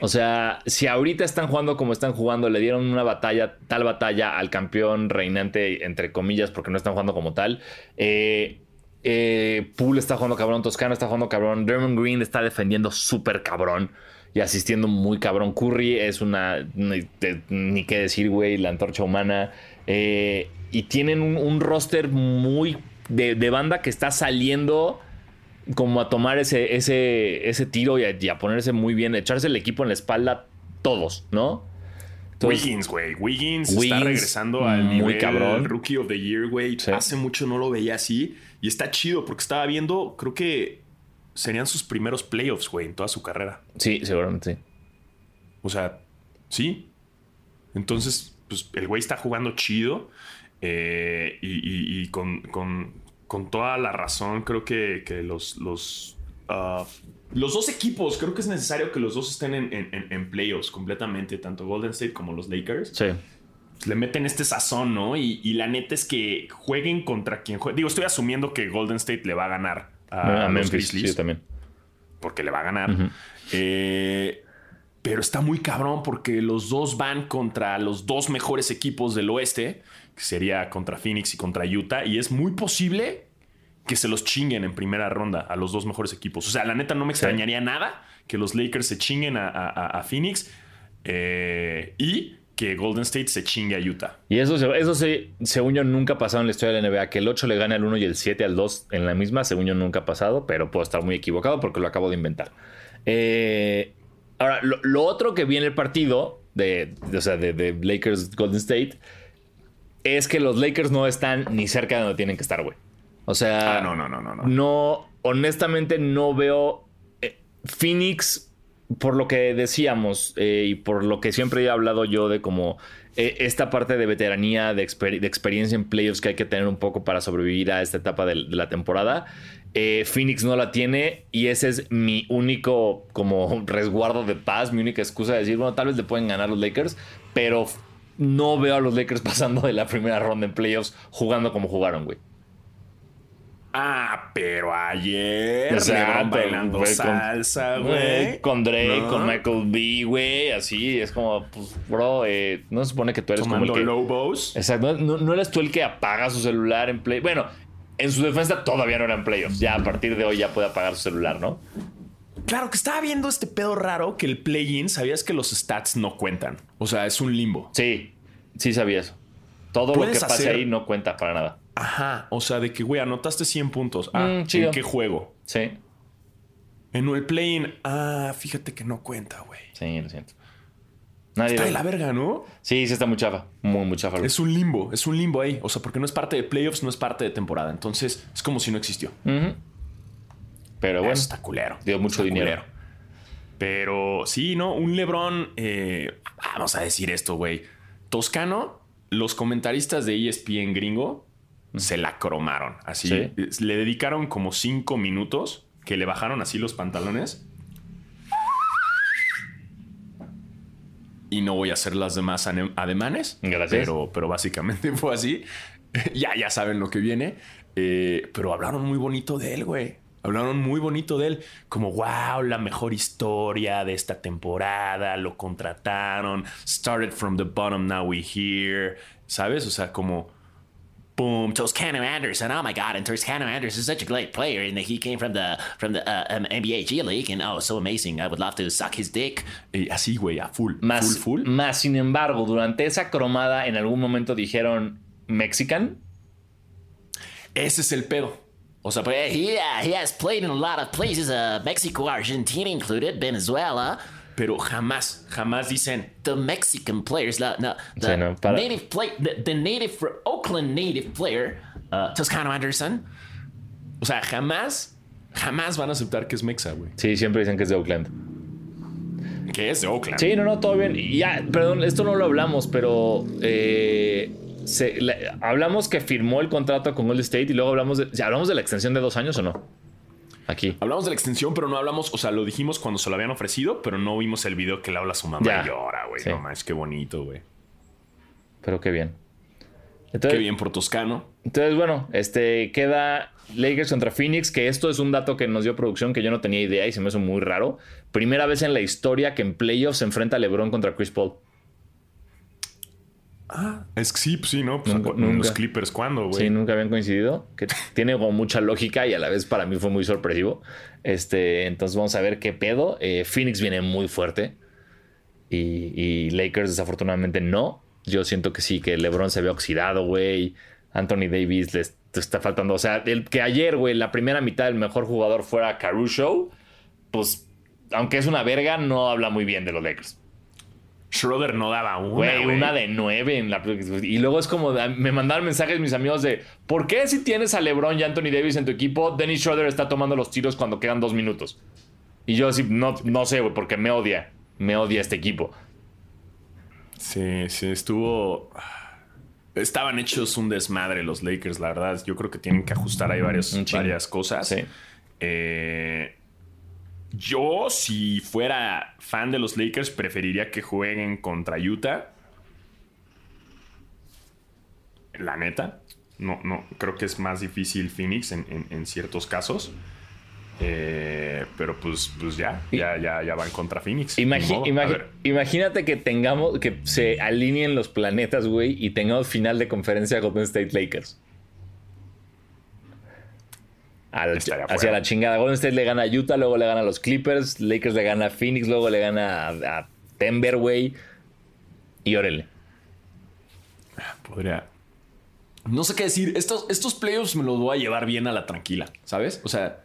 O sea, si ahorita están jugando como están jugando, le dieron una batalla, tal batalla al campeón reinante, entre comillas, porque no están jugando como tal. Eh, eh, está jugando cabrón, Toscano está jugando cabrón, Dermond Green está defendiendo súper cabrón y asistiendo muy cabrón. Curry es una, ni, qué decir, güey, la antorcha humana. Eh, y tienen un, roster muy de banda que está saliendo como a tomar ese, ese, ese tiro y a, ponerse muy bien, echarse el equipo en la espalda todos, ¿no? Wiggins, güey. Wiggins, está regresando al muy nivel cabrón. Rookie of the Year, güey. Hace mucho no lo veía así. Y está chido porque estaba viendo, creo que serían sus primeros playoffs, güey, en toda su carrera. Sí, seguramente sí. O sea, sí. Entonces, pues el güey está jugando chido. Eh, y, con, con toda la razón, creo que, los, los, ah, los dos equipos, creo que es necesario que los dos estén en, en, playoffs completamente, tanto Golden State como los Lakers. Sí. Le meten este sazón, ¿no? Y, la neta es que jueguen contra quien juegue. Digo, estoy asumiendo que Golden State le va a ganar a, los Grizzlies. Sí, también. Porque le va a ganar. Eh, pero está muy cabrón porque los dos van contra los dos mejores equipos del oeste sería contra Phoenix y contra Utah. Y es muy posible que se los chinguen en primera ronda a los dos mejores equipos. O sea, la neta no me extrañaría nada que los Lakers se chinguen a, Phoenix eh, y que Golden State se chingue a Utah. Y eso, eso se, según yo, nunca ha pasado en la historia de la NBA. Que el 8 le gane al 1 y el 7 al 2 en la misma, según yo, nunca ha pasado, pero puedo estar muy equivocado porque lo acabo de inventar. Eh, ahora, lo, otro que viene el partido de, o sea, de Lakers Golden State es que los Lakers no están ni cerca de donde tienen que estar, güey. O sea, ah, no, no, no, no, no. honestamente no veo eh, Phoenix por lo que decíamos eh, y por lo que siempre he hablado yo de como eh, esta parte de veteranía, de, experiencia en playoffs que hay que tener un poco para sobrevivir a esta etapa de, la temporada. Phoenix no la tiene y ese es mi único como <laughs> resguardo de paz, mi única excusa de decir, bueno, tal vez le pueden ganar los Lakers, pero no veo a los Lakers <laughs> pasando de la primera ronda en playoffs jugando como jugaron, güey. Ah, pero ayer bailando salsa, güey. Con, Drake, con Michael B, güey. Así es como, pues, bro, eh, no se supone que tú eres como el que... Lobos. Exacto. No, no, eres tú el que apaga su celular en play. Bueno, en su defensa todavía no eran playoffs. Ya a partir de hoy ya puede apagar su celular, ¿no? Claro, que estaba viendo este pedo raro que el play-in, sabías que los stats no cuentan. O sea, es un limbo. Sí, sí sabía eso. Todo lo que pase ahí no cuenta para nada. Ajá. O sea, de que, güey, anotaste 100 puntos. Ah, mm, ¿en qué juego? Sí. En el play-in, ah, fíjate que no cuenta, güey. Sí, lo siento. Nadie está de la verga, ¿no? Sí, sí está muy chafa. Muy, muy chafa. Es un limbo, es un limbo ahí. O sea, porque no es parte de playoffs, no es parte de temporada. Entonces, es como si no existió. Pero bueno. Está culero. Dio mucho dinero. Pero sí, ¿no? Un Lebron. Eh, vamos a decir esto, güey. Toscano, los comentaristas de ESPN gringo se la cromaron. Así. Le dedicaron como cinco minutos que le bajaron así los pantalones. Y no voy a hacer las demás ademanes. Gracias. Pero, pero básicamente <laughs> fue así. ya, ya saben lo que viene. Eh, pero hablaron muy bonito de él, güey. Hablaron muy bonito de él, como wow, la mejor historia de esta temporada, lo contrataron, started from the bottom, now we here, ¿sabes? O sea, como boom, Toscano Anderson. Oh my God, and Toscano Anderson is such a great player, and he came from the from the uh, um, NBA G League, and oh, so amazing. I would love to suck his dick. Y así, güey, a full, Más, full, full. más sin embargo, durante esa cromada en algún momento dijeron Mexican. Ese es el pedo. O sea, But he, uh, he has played in a lot of places, uh, Mexico, Argentina included, Venezuela. Pero jamás, jamás dicen The Mexican players, the Sí, no, para- native play, the, the native Oakland native player, uh, Toscano Anderson. O sea, jamás, jamás van a aceptar que es Mexa, güey. Sí, siempre dicen que es de Oakland. Que es de Oakland. Sí, no, no, todo bien. Ya, perdón, esto no lo hablamos, pero eh, se- le- hablamos que firmó el contrato con Golden State y luego hablamos de, ¿hablamos de la extensión de dos años o no? Aquí. Hablamos de la extensión, pero no hablamos, o sea, lo dijimos cuando se lo habían ofrecido, pero no vimos el video que le habla a su mamá Ya. y llora, güey. Sí. No más, qué bonito, güey. Pero qué bien. Qué bien por Toscano. entonces, bueno, este queda Lakers contra Phoenix, que esto es un dato que nos dio producción que yo no tenía idea y se me hizo muy raro. Primera vez en la historia que en playoffs se enfrenta LeBron contra Chris Paul. Es que sí, pues sí, ¿no? Pues Nunca- los. Clippers, ¿cuándo, güey? Sí, nunca habían coincidido. Que tiene como mucha lógica y a la vez para mí fue muy sorpresivo. Este, entonces vamos a ver qué pedo. Eh, Phoenix viene muy fuerte. Y, y Lakers, desafortunadamente, no. Yo siento que sí, que LeBron se ve oxidado, güey. Anthony Davis les está faltando. O sea, el que ayer, güey, la primera mitad el mejor jugador fuera Caruso, pues, aunque es una verga, no habla muy bien de los Lakers. Schroeder no daba una, Güey, una de nueve en la. Y luego es como. me mandaron mensajes mis amigos de. ¿Por qué si tienes a LeBron y Anthony Davis en tu equipo, Dennis Schroeder está tomando los tiros cuando quedan dos minutos? Y yo así, no, no sé, güey, porque me odia. Me odia este equipo. Sí, sí, estuvo... Estaban hechos un desmadre los Lakers, la verdad. Yo creo que tienen que ajustar ahí varios- varias cosas. Sí. Eh, yo, si fuera fan de los Lakers, preferiría que jueguen contra Utah. La neta. No, no, creo que es más difícil Phoenix en, en- en ciertos casos. Eh, pero pues, pues ya, ya, ya, ya van contra Phoenix. Imagi- imagi- imagínate que tengamos. Que se alineen los planetas, güey, y tengamos final de conferencia Golden State Lakers. Al- hacia la chingada. Golden State le gana a Utah, luego le gana a los Clippers, Lakers le gana a Phoenix, luego le gana a, a Denver, güey. Y órale. Podría. No sé qué decir. Estos, estos playoffs me los voy a llevar bien a la tranquila, ¿sabes? O sea,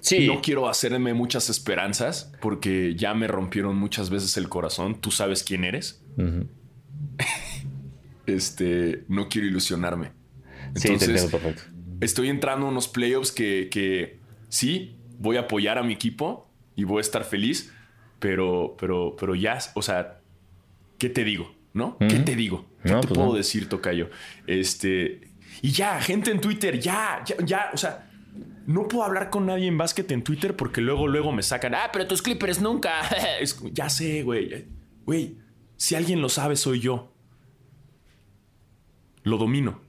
Sí. no quiero hacerme muchas esperanzas porque ya me rompieron muchas veces el corazón. Tú sabes quién eres. <laughs> este, no quiero ilusionarme. Sí, te Entonces, entiendo perfecto. Estoy entrando a unos playoffs que, que sí, voy a apoyar a mi equipo y voy a estar feliz, pero, pero, pero ya, o sea, ¿qué te digo? ¿No? ¿Qué te digo? ¿Qué No, te pues puedo no. decir, Tocayo? Este, y ya, gente en Twitter, ya, ya, ya, o sea, no puedo hablar con nadie en básquet en Twitter porque luego, luego me sacan, ah, pero tus Clippers nunca. <laughs> Es ya sé, güey. Güey, si alguien lo sabe, soy yo. Lo domino.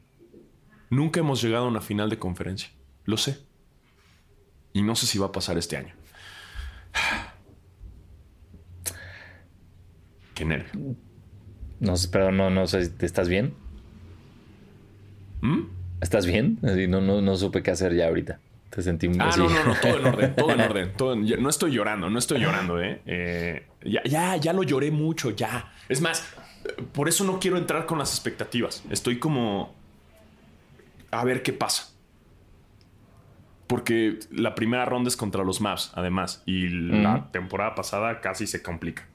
Nunca hemos llegado a una final de conferencia. Lo sé. Y no sé si va a pasar este año. <sighs> Qué nervio. No sé, perdón, no, no sé, ¿estás bien? ¿Mm? ¿Estás bien? Así, no, no, no supe qué hacer ya ahorita. Te sentí muy Ah, así. no, no, no, todo en orden, todo en <laughs> orden. todo en- ya- no estoy llorando, no estoy llorando, ¿eh? Eh, ya, ya, ya lo lloré mucho, ya. Es más, eh, por eso no quiero entrar con las expectativas. Estoy como... A ver qué pasa. Porque la primera ronda es contra los Mavs, además. Y la temporada pasada casi se complica.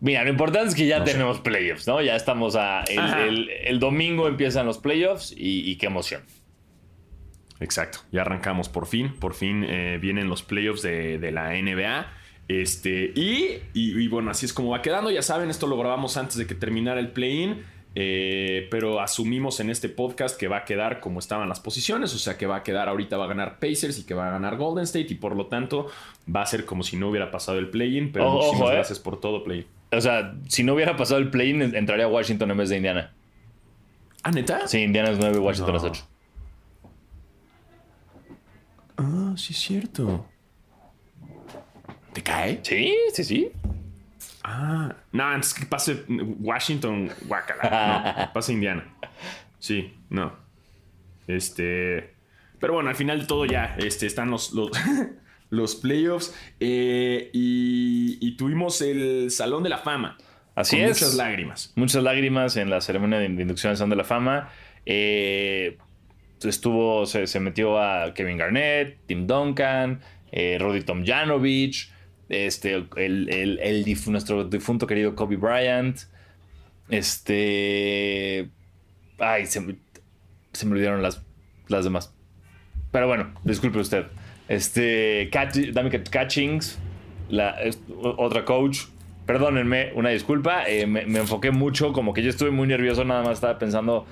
Mira, lo importante es que ya No sé. tenemos playoffs, ¿no? Ya estamos a. El, Ajá. el- el domingo empiezan los playoffs y, y qué emoción. Exacto, ya arrancamos por fin, por fin eh, vienen los playoffs de, de la NBA. Este, y, y- y bueno, así es como va quedando. Ya saben, esto lo grabamos antes de que terminara el play-in. Eh, pero asumimos en este podcast que va a quedar como estaban las posiciones, o sea que va a quedar ahorita va a ganar Pacers y que va a ganar Golden State y por lo tanto va a ser como si no hubiera pasado el play-in, pero muchísimas ojo, eh. gracias por todo play. O sea, si no hubiera pasado el play-in, entraría Washington en vez de Indiana. Ah, neta? Sí, Indiana es 9, Washington No. es 8. Ah, sí es cierto. ¿Te cae? Sí, sí, sí. Ah, no, antes que pase Washington, guacala. No, <laughs> pase Indiana. Sí, no. Este. Pero bueno, al final de todo ya este, están los, los, <laughs> los playoffs. eh, y, y tuvimos el Salón de la Fama. Así con es. Muchas lágrimas. Muchas lágrimas en la ceremonia de inducción al Salón de la Fama. Eh, estuvo, se, se metió a Kevin Garnett, Tim Duncan, eh, Roddy Tomjanovich, este, el, el- nuestro difunto querido Kobe Bryant. Este. Ay, se, se me olvidaron las, las demás. Pero bueno, disculpe usted. Este. Danica Catchings, la, otra coach. Perdónenme, una disculpa. eh, me, me enfoqué mucho, como que yo estuve muy nervioso, nada más estaba pensando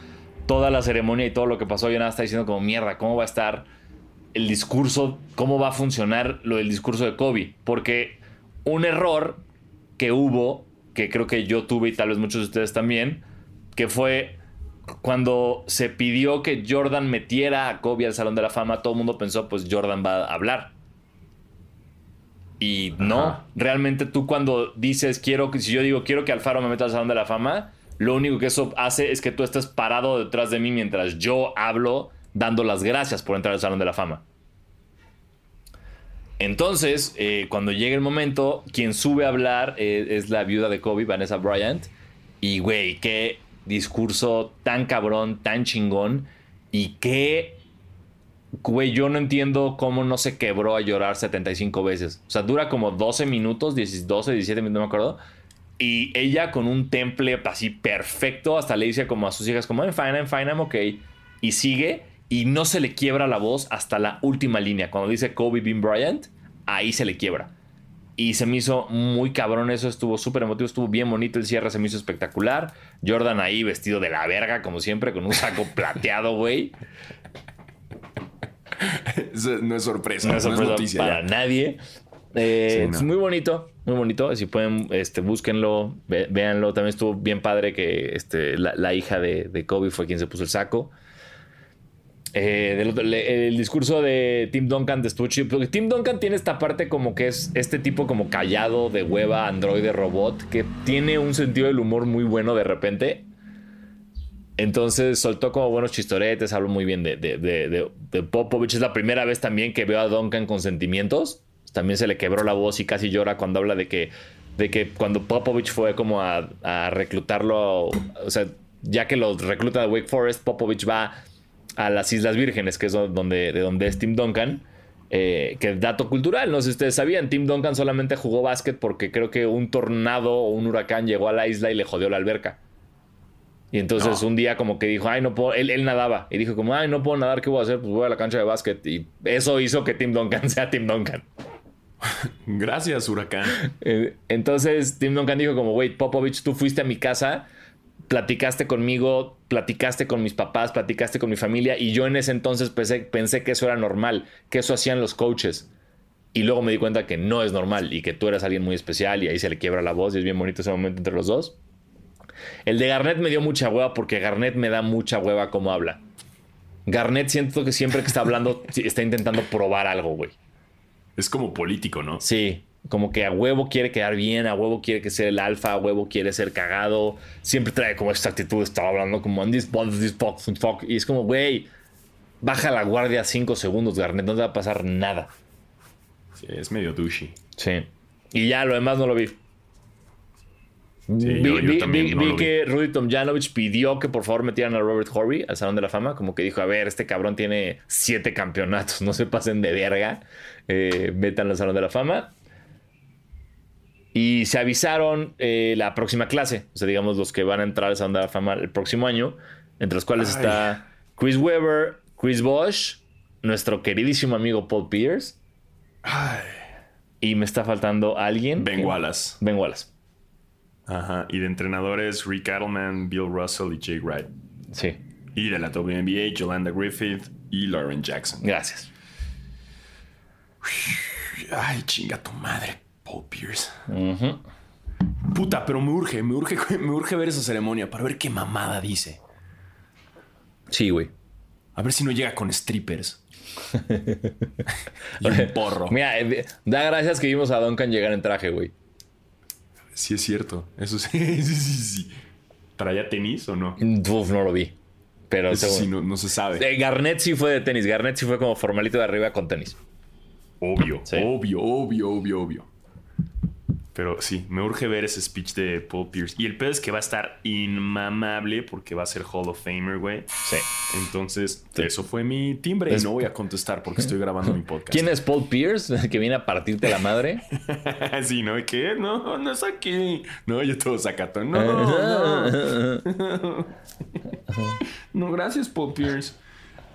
toda la ceremonia y todo lo que pasó. Yo nada estaba diciendo como mierda, ¿cómo va a estar el discurso? ¿Cómo va a funcionar lo del discurso de Kobe? Porque un error que hubo, que creo que yo tuve y tal vez muchos de ustedes también, que fue cuando se pidió que Jordan metiera a Kobe al Salón de la Fama, todo el mundo pensó, pues Jordan va a hablar. Y no, Ajá. realmente tú cuando dices, quiero que, si yo digo, quiero que Alfaro me meta al Salón de la Fama, lo único que eso hace es que tú estés parado detrás de mí mientras yo hablo, dando las gracias por entrar al Salón de la Fama. Entonces, eh, cuando llega el momento, quien sube a hablar eh, es la viuda de Kobe, Vanessa Bryant. Y, güey, qué discurso tan cabrón, tan chingón. Y qué, güey, yo no entiendo cómo no se quebró a llorar 75 veces. O sea, dura como 12 minutos, 10, 12, 17 minutos, no me acuerdo. Y ella con un temple así perfecto, hasta le dice como a sus hijas, como, I'm fine, I'm fine, I'm okay. Y sigue, y no se le quiebra la voz hasta la última línea. Cuando dice Kobe Bean Bryant, ahí se le quiebra. Y se me hizo muy cabrón eso, estuvo súper emotivo, estuvo bien bonito el cierre, se me hizo espectacular. Jordan ahí vestido de la verga, como siempre, con un saco <laughs> plateado, güey. No es sorpresa. No No es es, sorpresa noticia. para ya. nadie. Eh, Sí, no. es muy bonito, muy bonito. Si pueden, este, búsquenlo, ve- véanlo. También estuvo bien padre que este, la, la hija de, de Kobe fue quien se puso el saco. Eh, el discurso de Tim Duncan de chido, porque Tim Duncan tiene esta parte como que es este tipo como callado de hueva, androide, robot, que tiene un sentido del humor muy bueno de repente. Entonces soltó como buenos chistoretes, habló muy bien de- de- de Popovich. Es la primera vez también que veo a Duncan con sentimientos. También se le quebró la voz y casi llora cuando habla de que, de que cuando Popovich fue como a, a reclutarlo, o sea, ya que lo recluta de Wake Forest, Popovich va a las Islas Vírgenes, que es donde, de donde es Tim Duncan. Eh, que dato cultural, no sé si ustedes sabían, Tim Duncan solamente jugó básquet porque creo que un tornado o un huracán llegó a la isla y le jodió la alberca. Y entonces No. un día como que dijo, ay, no puedo, él, él nadaba. Y dijo como, ay, no puedo nadar, ¿qué voy a hacer? Pues voy a la cancha de básquet. Y eso hizo que Tim Duncan <laughs> sea Tim Duncan. Gracias, Huracán. <laughs> Eh, Entonces Tim Duncan dijo como, wait, Popovich, tú fuiste a mi casa, platicaste conmigo, platicaste con mis papás, platicaste con mi familia y yo en ese entonces pensé, pensé que eso era normal, que eso hacían los coaches. Y luego me di cuenta que no es normal y que tú eras alguien muy especial y ahí se le quiebra la voz y es bien bonito ese momento entre los dos. El de Garnett me dio mucha hueva porque Garnett me da mucha hueva cómo habla. Garnett siento que siempre que está hablando <laughs> está intentando probar algo, güey. Es como político, ¿no? Sí, como que a huevo quiere quedar bien, a huevo quiere que sea el alfa, a huevo quiere ser cagado. Siempre trae como esta actitud, estaba hablando como on this ball, this fuck, fuck, fuck", Y es como, güey, baja la guardia cinco segundos, Garnet, no te va a pasar nada. Sí, es medio douchey. Sí. Y ya, lo demás no lo vi. Sí, vi yo- yo vi- también vi- no vi lo vi. que Rudy Tomjanovich pidió que por favor metieran a Robert Horry al Salón de la Fama. Como que dijo, a ver, este cabrón tiene siete campeonatos, <laughs> no se pasen de verga. Eh, metan al Salón de la Fama. Y se avisaron eh, la próxima clase. O sea, digamos, los que van a entrar al Salón de la Fama el próximo año. Entre los cuales Ay. está Chris Webber, Chris Bosch, nuestro queridísimo amigo Paul Pierce. Ay, Y me está faltando alguien. ben que- Wallace. Ben Wallace. Ajá. Y de entrenadores, Rick Adelman, Bill Russell y Jake Wright. Sí. Y de la WNBA, Yolanda Griffith y Lauren Jackson. Gracias. Ay, chinga tu madre, Paul Pierce. Puta, pero me urge, me urge, <laughs> me urge ver esa ceremonia para ver qué mamada dice. Sí, güey. A ver si no llega con strippers. <laughs> y un porro. Mira, eh, da gracias que vimos a Duncan llegar en traje, güey. Sí, es cierto. Eso sí, <laughs> sí, sí, sí. ¿Traía tenis o no? Uf, no lo vi. Pero Eso según- sí, no, no se sabe. Eh, Garnett sí fue de tenis. Garnett sí fue como formalito de arriba con tenis. Obvio, Sí. obvio, obvio, obvio, obvio. Pero sí, me urge ver ese speech de Paul Pierce. Y el pedo es que va a estar inmamable porque va a ser Hall of Famer, güey. Sí. Entonces, Sí. eso fue mi timbre Es- y no voy a contestar porque estoy grabando mi podcast. ¿Quién es Paul Pierce? Que viene a partirte la madre. <laughs> sí, ¿no? ¿Qué? No, no es aquí. No, yo todo sacatón. No, no. <laughs> <laughs> No, gracias, Paul Pierce.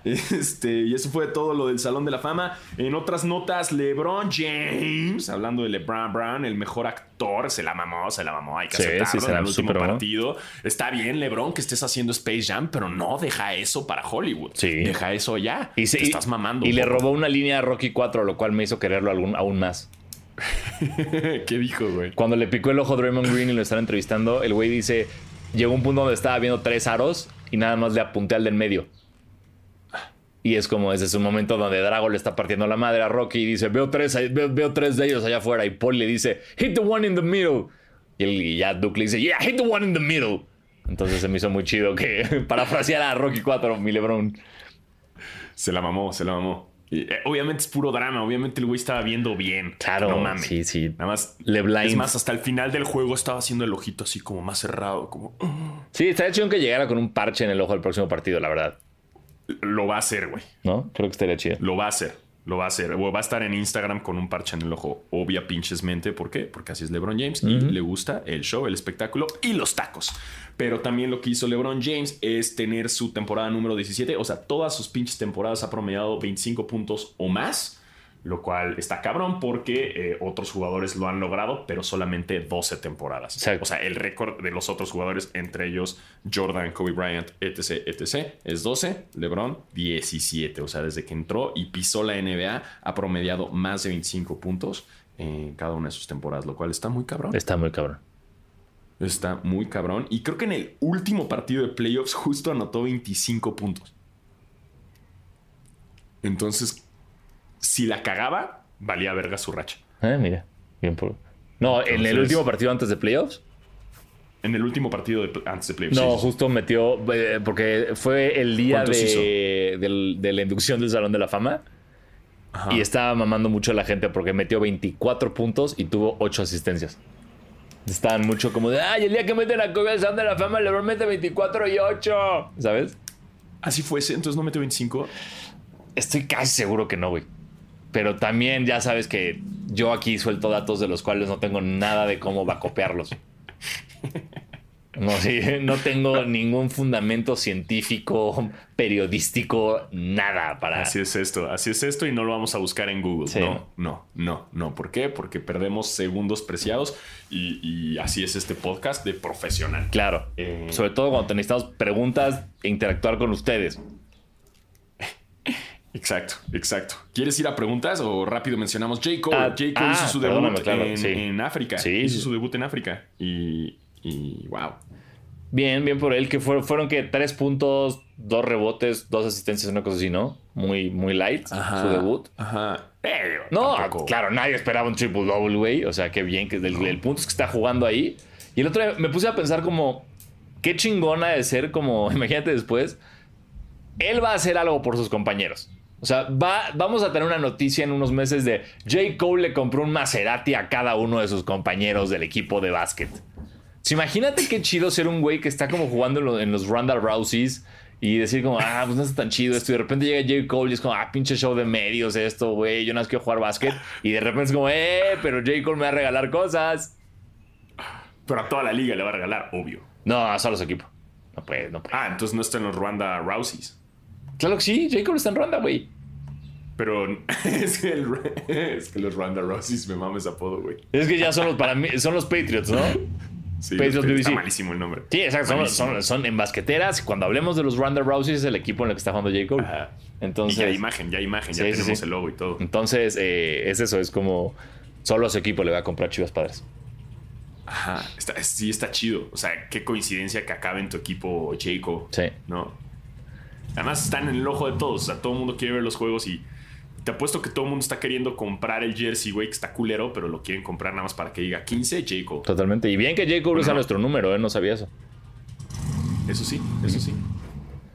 <laughs> Este, y eso fue todo lo del Salón de la Fama. En otras notas, LeBron James, hablando de LeBron Brown, el mejor actor, se la mamó, se la mamó, hay que Sí, aceptarlo sí, en el último partido. Está bien, LeBron, que estés haciendo Space Jam, pero no deja eso para Hollywood. Sí. Deja eso ya. Y, se- Te estás mamando. Y le robó una línea a Rocky 4, lo cual me hizo quererlo algún- aún más. <laughs> ¿Qué dijo, güey? Cuando le picó el ojo a Draymond Green y lo están entrevistando, el güey dice: Llegó un punto donde estaba viendo tres aros y nada más le apunté al del medio. Y es como ese es un momento donde Drago le está partiendo la madre a Rocky y dice: Veo tres, veo, veo tres de ellos allá afuera. Y Paul le dice: Hit the one in the middle. Y, y ya Duke le dice: Yeah, hit the one in the middle. Entonces se me hizo muy chido que <laughs> parafraseara a Rocky 4, mi Lebron. Se la mamó, se la mamó. Y, eh, obviamente es puro drama. Obviamente el güey estaba viendo bien. Claro, No mames. sí, sí. Nada más. Es más, hasta el final del juego estaba haciendo el ojito así como más cerrado. Como. Sí, estaría chido que llegara con un parche en el ojo del próximo partido, la verdad. Lo va a hacer, güey. ¿No? Creo que estaría chido. Lo va a hacer. Lo va a hacer. O va a estar en Instagram con un parche en el ojo. Obvia pinches mente. ¿Por qué? Porque así es LeBron James. Y le gusta el show, el espectáculo y los tacos. Pero también lo que hizo LeBron James es tener su temporada número 17. O sea, todas sus pinches temporadas ha promediado 25 puntos o más. Lo cual está cabrón porque eh, otros jugadores lo han logrado, pero solamente 12 temporadas. Exacto. O sea, el récord de los otros jugadores, entre ellos Jordan, Kobe Bryant, etc., etc., es 12. LeBron, 17. O sea, desde que entró y pisó la NBA, ha promediado más de 25 puntos en cada una de sus temporadas, lo cual está muy cabrón. Está muy cabrón. Está muy cabrón. Y creo que en el último partido de playoffs justo anotó 25 puntos. Entonces, si la cagaba, valía verga su racha. Eh, mira. Bien por... No, en el último partido antes de playoffs. En el último partido de, antes de playoffs. No, sí, justo metió. eh, porque fue el día ¿Cuántos de, del- de la inducción del Salón de la Fama. Ajá. Y estaba mamando mucho a la gente porque metió 24 puntos y tuvo 8 asistencias. Estaban mucho como de, ay, el día que meten a Kobe al Salón de la Fama, LeBron mete 24 y 8. ¿Sabes? Así fuese, entonces no metió 25. Estoy casi seguro que no, güey. Pero también ya sabes que yo aquí suelto datos de los cuales no tengo nada de cómo va a copiarlos. No, sí, no tengo ningún fundamento científico, periodístico, nada para. Así es esto, así es esto y no lo vamos a buscar en Google. Sí. No, no, no, no. ¿Por qué? Porque perdemos segundos preciados y, y así es este podcast de profesional. Claro. Eh. Sobre todo cuando necesitamos preguntas e interactuar con ustedes. Exacto, exacto. ¿Quieres ir a preguntas o rápido mencionamos J. Cole? Ah, J. Cole ah, hizo su debut claro, en, sí. en África. Sí, hizo sí. su debut en África y, y wow. Bien, bien por él, que fue- fueron que tres puntos, dos rebotes, dos asistencias, una cosa así, ¿no? Muy, muy light su debut. Ajá. Eh, No, tampoco. claro, nadie esperaba un triple double, güey. O sea, qué bien que el, el punto es que está jugando ahí. Y el otro día me puse a pensar como, qué chingona de ser como, <laughs> imagínate después, él va a hacer algo por sus compañeros. O sea, va, vamos a tener una noticia en unos meses de J. Cole le compró un Maserati a cada uno de sus compañeros del equipo de básquet. Imagínate qué chido ser un güey que está como jugando en, lo- en los Ronda Rouseys y decir como, ah, pues no está tan chido esto. Y de repente llega J. Cole y es como, ah, pinche show de medios esto, güey. Yo no más quiero jugar básquet. Y de repente es como, eh, pero J. Cole me va a regalar cosas. Pero a toda la liga le va a regalar, obvio. No, solo su equipo. No puede, no puede. Ah, entonces no está en los Rwanda Rouseys. Claro que sí, J. Cole está en ronda, güey. Pero <laughs> es que, el- es que los Rwanda Rouseys me mames apodo, güey. Es que ya son los, para mí, son los Patriots, ¿no? <laughs> Sí, Patriots está BBC. malísimo el nombre. Sí, exacto. Son, Malísimo. son, son en basqueteras. Cuando hablemos de los Ronda Rouseys es el equipo en el que está jugando J. Cole. Ajá. Entonces, y ya hay imagen, ya hay imagen, ya sí, tenemos sí. el logo y todo. entonces eh, es eso, es como solo a su equipo le va a comprar Chivas Padres. Ajá, está- sí está chido. O sea, qué coincidencia que acabe en tu equipo Jacob. Sí. ¿No? Además están en el ojo de todos. O sea, todo el mundo quiere ver los juegos y te apuesto que todo el mundo está queriendo comprar el jersey, güey, que está culero, pero lo quieren comprar nada más para que diga 15 Jacob. Totalmente. Y bien que J. Cole usa Bueno. nuestro número, ¿eh? No sabía eso. Eso sí, eso sí.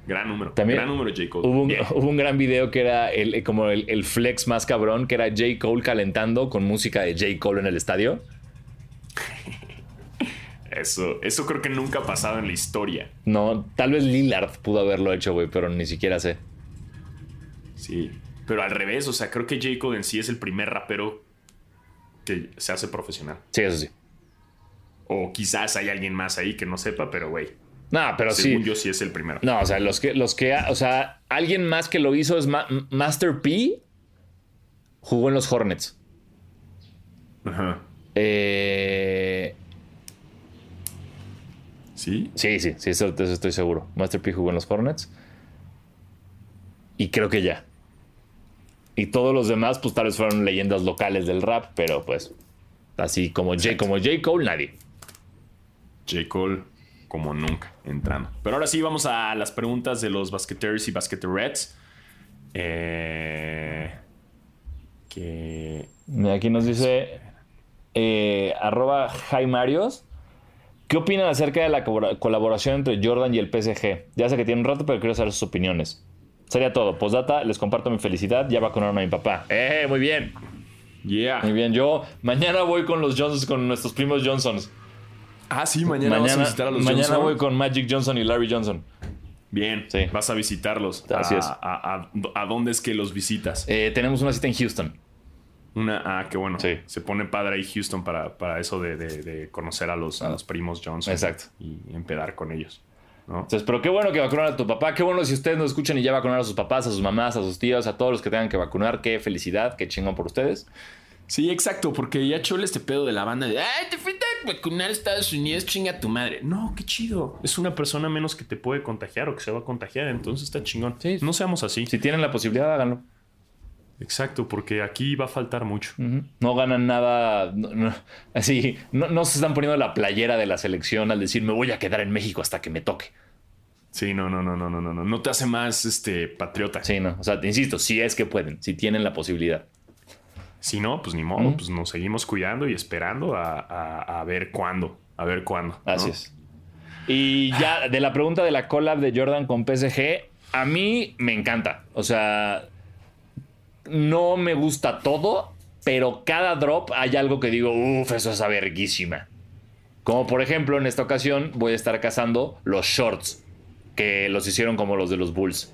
Gran número. También gran número J. Cole. Hubo un, Bien. hubo un gran video que era el, como el, el flex más cabrón, que era J. Cole calentando con música de J. Cole en el estadio. Eso, eso creo que nunca ha pasado en la historia. No, tal vez Lillard pudo haberlo hecho, güey, pero ni siquiera sé. Sí. Pero al revés, o sea, creo que J. Cole en sí es el primer rapero que se hace profesional. Sí, eso sí. O quizás hay alguien más ahí que no sepa, pero güey. No, pero Según sí. yo sí es el primero. No, o sea, los que, los que, o sea, alguien más que lo hizo es Ma- Master P. Jugó en los Hornets. Ajá. Eh, ¿Sí? sí, sí, sí, eso, eso estoy seguro. Master P jugó en los Hornets. Y creo que ya. Y todos los demás, pues tal vez fueron leyendas locales del rap, pero pues así como J, como J. Cole, nadie. J. Cole como nunca entrando. Pero ahora sí vamos a las preguntas de los basqueteers y basqueterets. Eh, que Aquí nos dice eh, arroba Jaimarios. ¿Qué opinan acerca de la colabora- colaboración entre Jordan y el PSG? Ya sé que tiene un rato, pero quiero saber sus opiniones. Sería todo. Postdata, les comparto mi felicidad. Ya vacunaron a mi papá. ¡Eh! Muy bien. Yeah. Muy bien. Yo mañana voy con los Johnsons, con nuestros primos Johnsons. Ah, sí, mañana, vas a Mañana, visitar a los mañana Johnson. voy con Magic Johnson y Larry Johnson. Bien, Sí. vas a visitarlos. Así a, es. A, a- a dónde es que los visitas? Eh, tenemos una cita en Houston. Una, ah, qué bueno. Sí. Se pone padre ahí Houston para, para eso de, de- de conocer a los, a los primos Johnson. Exacto. Y empedar con ellos. ¿no? Entonces, pero qué bueno que vacunaron a tu papá. Qué bueno si ustedes nos escuchan y ya vacunaron a sus papás, a sus mamás, a sus tíos, a todos los que tengan que vacunar. Qué felicidad, qué chingón por ustedes. Sí, exacto, porque ya chole este pedo de la banda de ay, te fuiste a vacunar a Estados Unidos, chinga tu madre. No, qué chido. Es una persona menos que te puede contagiar o que se va a contagiar, entonces está chingón. Sí. No seamos así. Si tienen la posibilidad, háganlo. Exacto, porque aquí va a faltar mucho. No ganan nada. no- no- así, no, no se están poniendo la playera de la selección al decir me voy a quedar en México hasta que me toque. Sí, no, no, no, no, no, no, no. Te hace más este patriota. Sí, no. O sea, te insisto, si es que pueden, si tienen la posibilidad. Si no, pues ni modo, pues nos seguimos cuidando y esperando a, a- a ver cuándo. A ver cuándo. Así es. Y ya de la pregunta de la collab de Jordan con PSG, a mí me encanta. O sea, no me gusta todo, pero cada drop hay algo que digo, uff, eso es verguísima. Como por ejemplo, en esta ocasión voy a estar cazando los shorts, que los hicieron como los de los Bulls.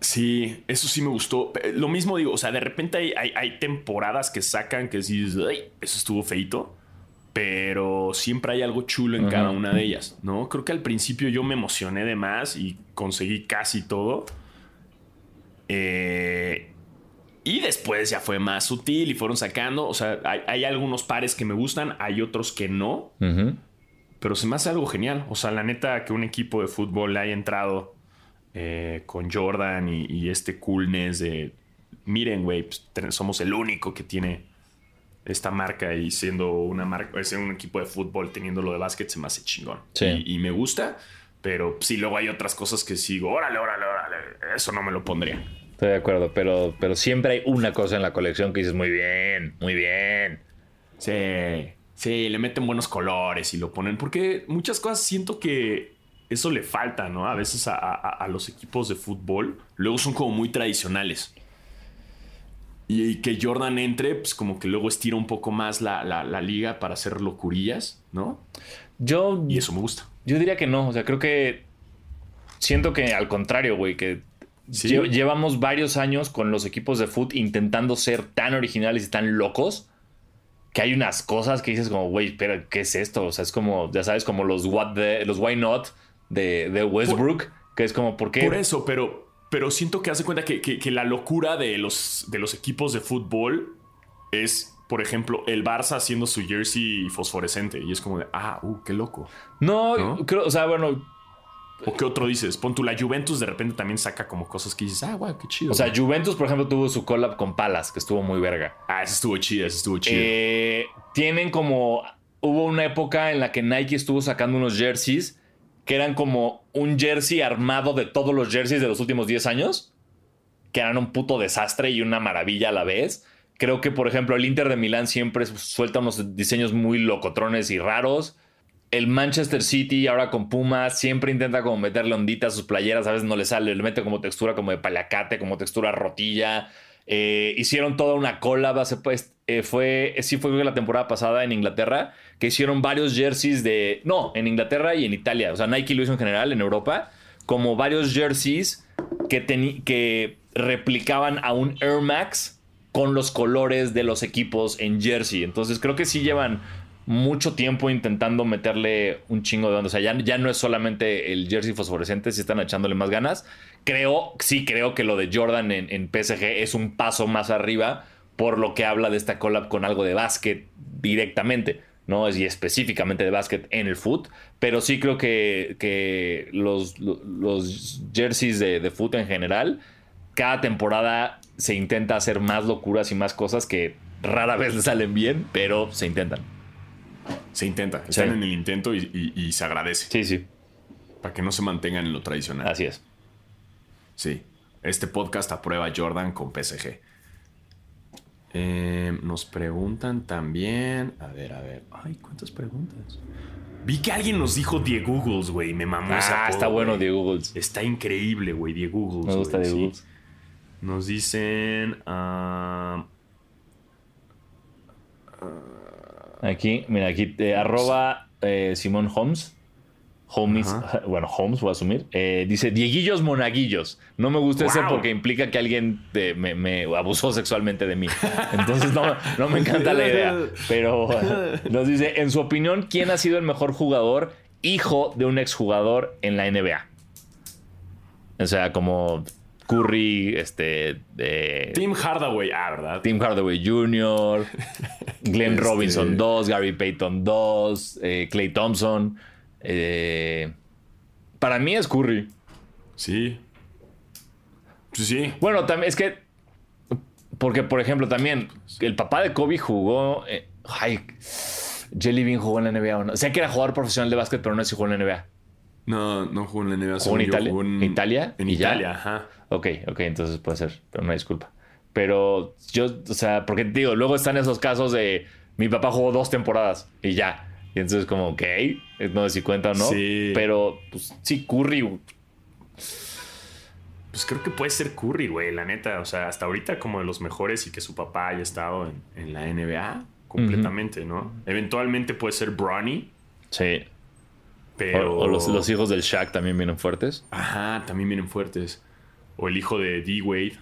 Sí, eso sí me gustó. Lo mismo digo, o sea, de repente hay, hay- hay temporadas que sacan que ay, eso estuvo feito. Pero siempre hay algo chulo en cada una de ellas, ¿no? Creo que al principio yo me emocioné de más y conseguí casi todo. Eh, y después ya fue más sutil y fueron sacando. O sea, hay, hay algunos pares que me gustan, hay otros que no. Pero se me hace algo genial. O sea, la neta que un equipo de fútbol le haya entrado eh, con Jordan y, y este coolness de, miren, güey, pues, somos el único que tiene esta marca y siendo una marca, es un equipo de fútbol teniendo lo de básquet se me hace chingón. Sí. Y, y me gusta, pero sí, luego hay otras cosas que sigo, órale, órale, órale, eso no me lo pondría. Estoy de acuerdo, pero, pero siempre hay una cosa en la colección que dices, muy bien, muy bien. Sí, sí, le meten buenos colores y lo ponen. Porque muchas cosas siento que eso le falta, ¿no? A veces a, a- a los equipos de fútbol. Luego son como muy tradicionales. Y, y que Jordan entre, pues como que luego estira un poco más la, la- la liga para hacer locurillas, ¿no? Yo, Y eso me gusta. Yo diría que no. O sea, creo que. Siento que al contrario, güey, que Sí. lle- llevamos varios años con los equipos de foot intentando ser tan originales y tan locos que hay unas cosas que dices como, güey, espera, ¿qué es esto? O sea, es como, ya sabes, como los what the- los why not de, de Westbrook, que es como, ¿por qué? Por eso, pero, pero siento que hace cuenta que, que- que la locura de los, de los equipos de fútbol es, por ejemplo, el Barça haciendo su jersey fosforescente. Y es como de, ah, uh, qué loco. no, ¿no? creo, o sea, bueno, ¿O qué otro dices? Pon tú, la Juventus de repente también saca como cosas que dices, ah, wow, qué chido. o sea, Juventus, por ejemplo, tuvo su collab con Palas, que estuvo muy verga. ah, ese estuvo chido, ese estuvo chido. Eh, tienen como. Hubo una época en la que Nike estuvo sacando unos jerseys que eran como un jersey armado de todos los jerseys de los últimos 10 años, que eran un puto desastre y una maravilla a la vez. Creo que, por ejemplo, el Inter de Milán siempre suelta unos diseños muy locotrones y raros. El Manchester City ahora con Puma siempre intenta como meterle ondita a sus playeras, a veces no le sale, le mete como textura como de palacate, como textura rotilla. Eh, hicieron toda una cola, pues, eh, fue, sí fue la temporada pasada en Inglaterra, que hicieron varios jerseys de, no, en Inglaterra y en Italia, o sea, Nike lo hizo en general en Europa, como varios jerseys que, que replicaban a un Air Max con los colores de los equipos en jersey. Entonces creo que sí llevan mucho tiempo intentando meterle un chingo de onda. O sea, ya, ya, no es solamente el jersey fosforescente, si están echándole más ganas. Creo, sí creo que lo de Jordan en, PSG es un paso más arriba por lo que habla de esta collab con algo de básquet directamente, ¿no? Y específicamente de básquet en el foot. Pero sí creo que, que los, los jerseys de, de foot en general, cada temporada se intenta hacer más locuras y más cosas que rara vez le salen bien, pero se intentan. Se intenta, están en el intento y, se agradece. Sí, sí. Para que no se mantengan en lo tradicional. Así es. Sí. Este podcast aprueba Jordan con PSG. Eh, nos preguntan también. A ver, a ver. Ay, ¿cuántas preguntas? Vi que alguien nos dijo Diego Googles, güey. Me mamó Ah, está bueno Diego Googles. Está increíble, güey. Diego Googles. Me gusta Diego Nos dicen. Uh, Aquí, mira, aquí, eh, arroba eh, Simón Holmes. Holmes, <laughs> bueno, Holmes voy a asumir. Eh, dice Dieguillos Monaguillos. No me gusta ese porque implica que alguien me, abusó sexualmente de mí. <laughs> Entonces no, no me encanta la idea. Pero <laughs> nos dice, en su opinión, ¿quién ha sido el mejor jugador hijo de un exjugador en la NBA? O sea, como Curry, este. De, Tim Hardaway, ah, ¿verdad? Tim Hardaway Jr., <laughs> Glenn este, Robinson 2, Gary Payton 2, eh, Clay Thompson. Eh, para mí es Curry. Sí. Sí. Bueno, también es que. Porque, por ejemplo, también el papá de Kobe jugó. Eh, ay, Jelly Bean jugó en la NBA. ¿no? O sea que era jugador profesional de básquet, pero no es si jugó en la NBA. No, no jugó en la NBA. ¿Jugó en Italia? ¿En Italia? En Italia, ajá. Ok, ok, entonces puede ser, pero una disculpa. Pero yo, o sea, porque digo, luego están esos casos de mi papá jugó dos temporadas y ya. Y entonces como, ok, no sé si cuenta o no. Sí. Pero, pues sí, Curry. Pues creo que puede ser Curry, güey, la neta. O sea, hasta ahorita como de los mejores y que su papá haya estado en, la NBA completamente, ¿no? Eventualmente puede ser Bronny. Sí. Pero... O, los, los, hijos del Shaq también vienen fuertes. Ajá, también vienen fuertes o el hijo de D. Wade.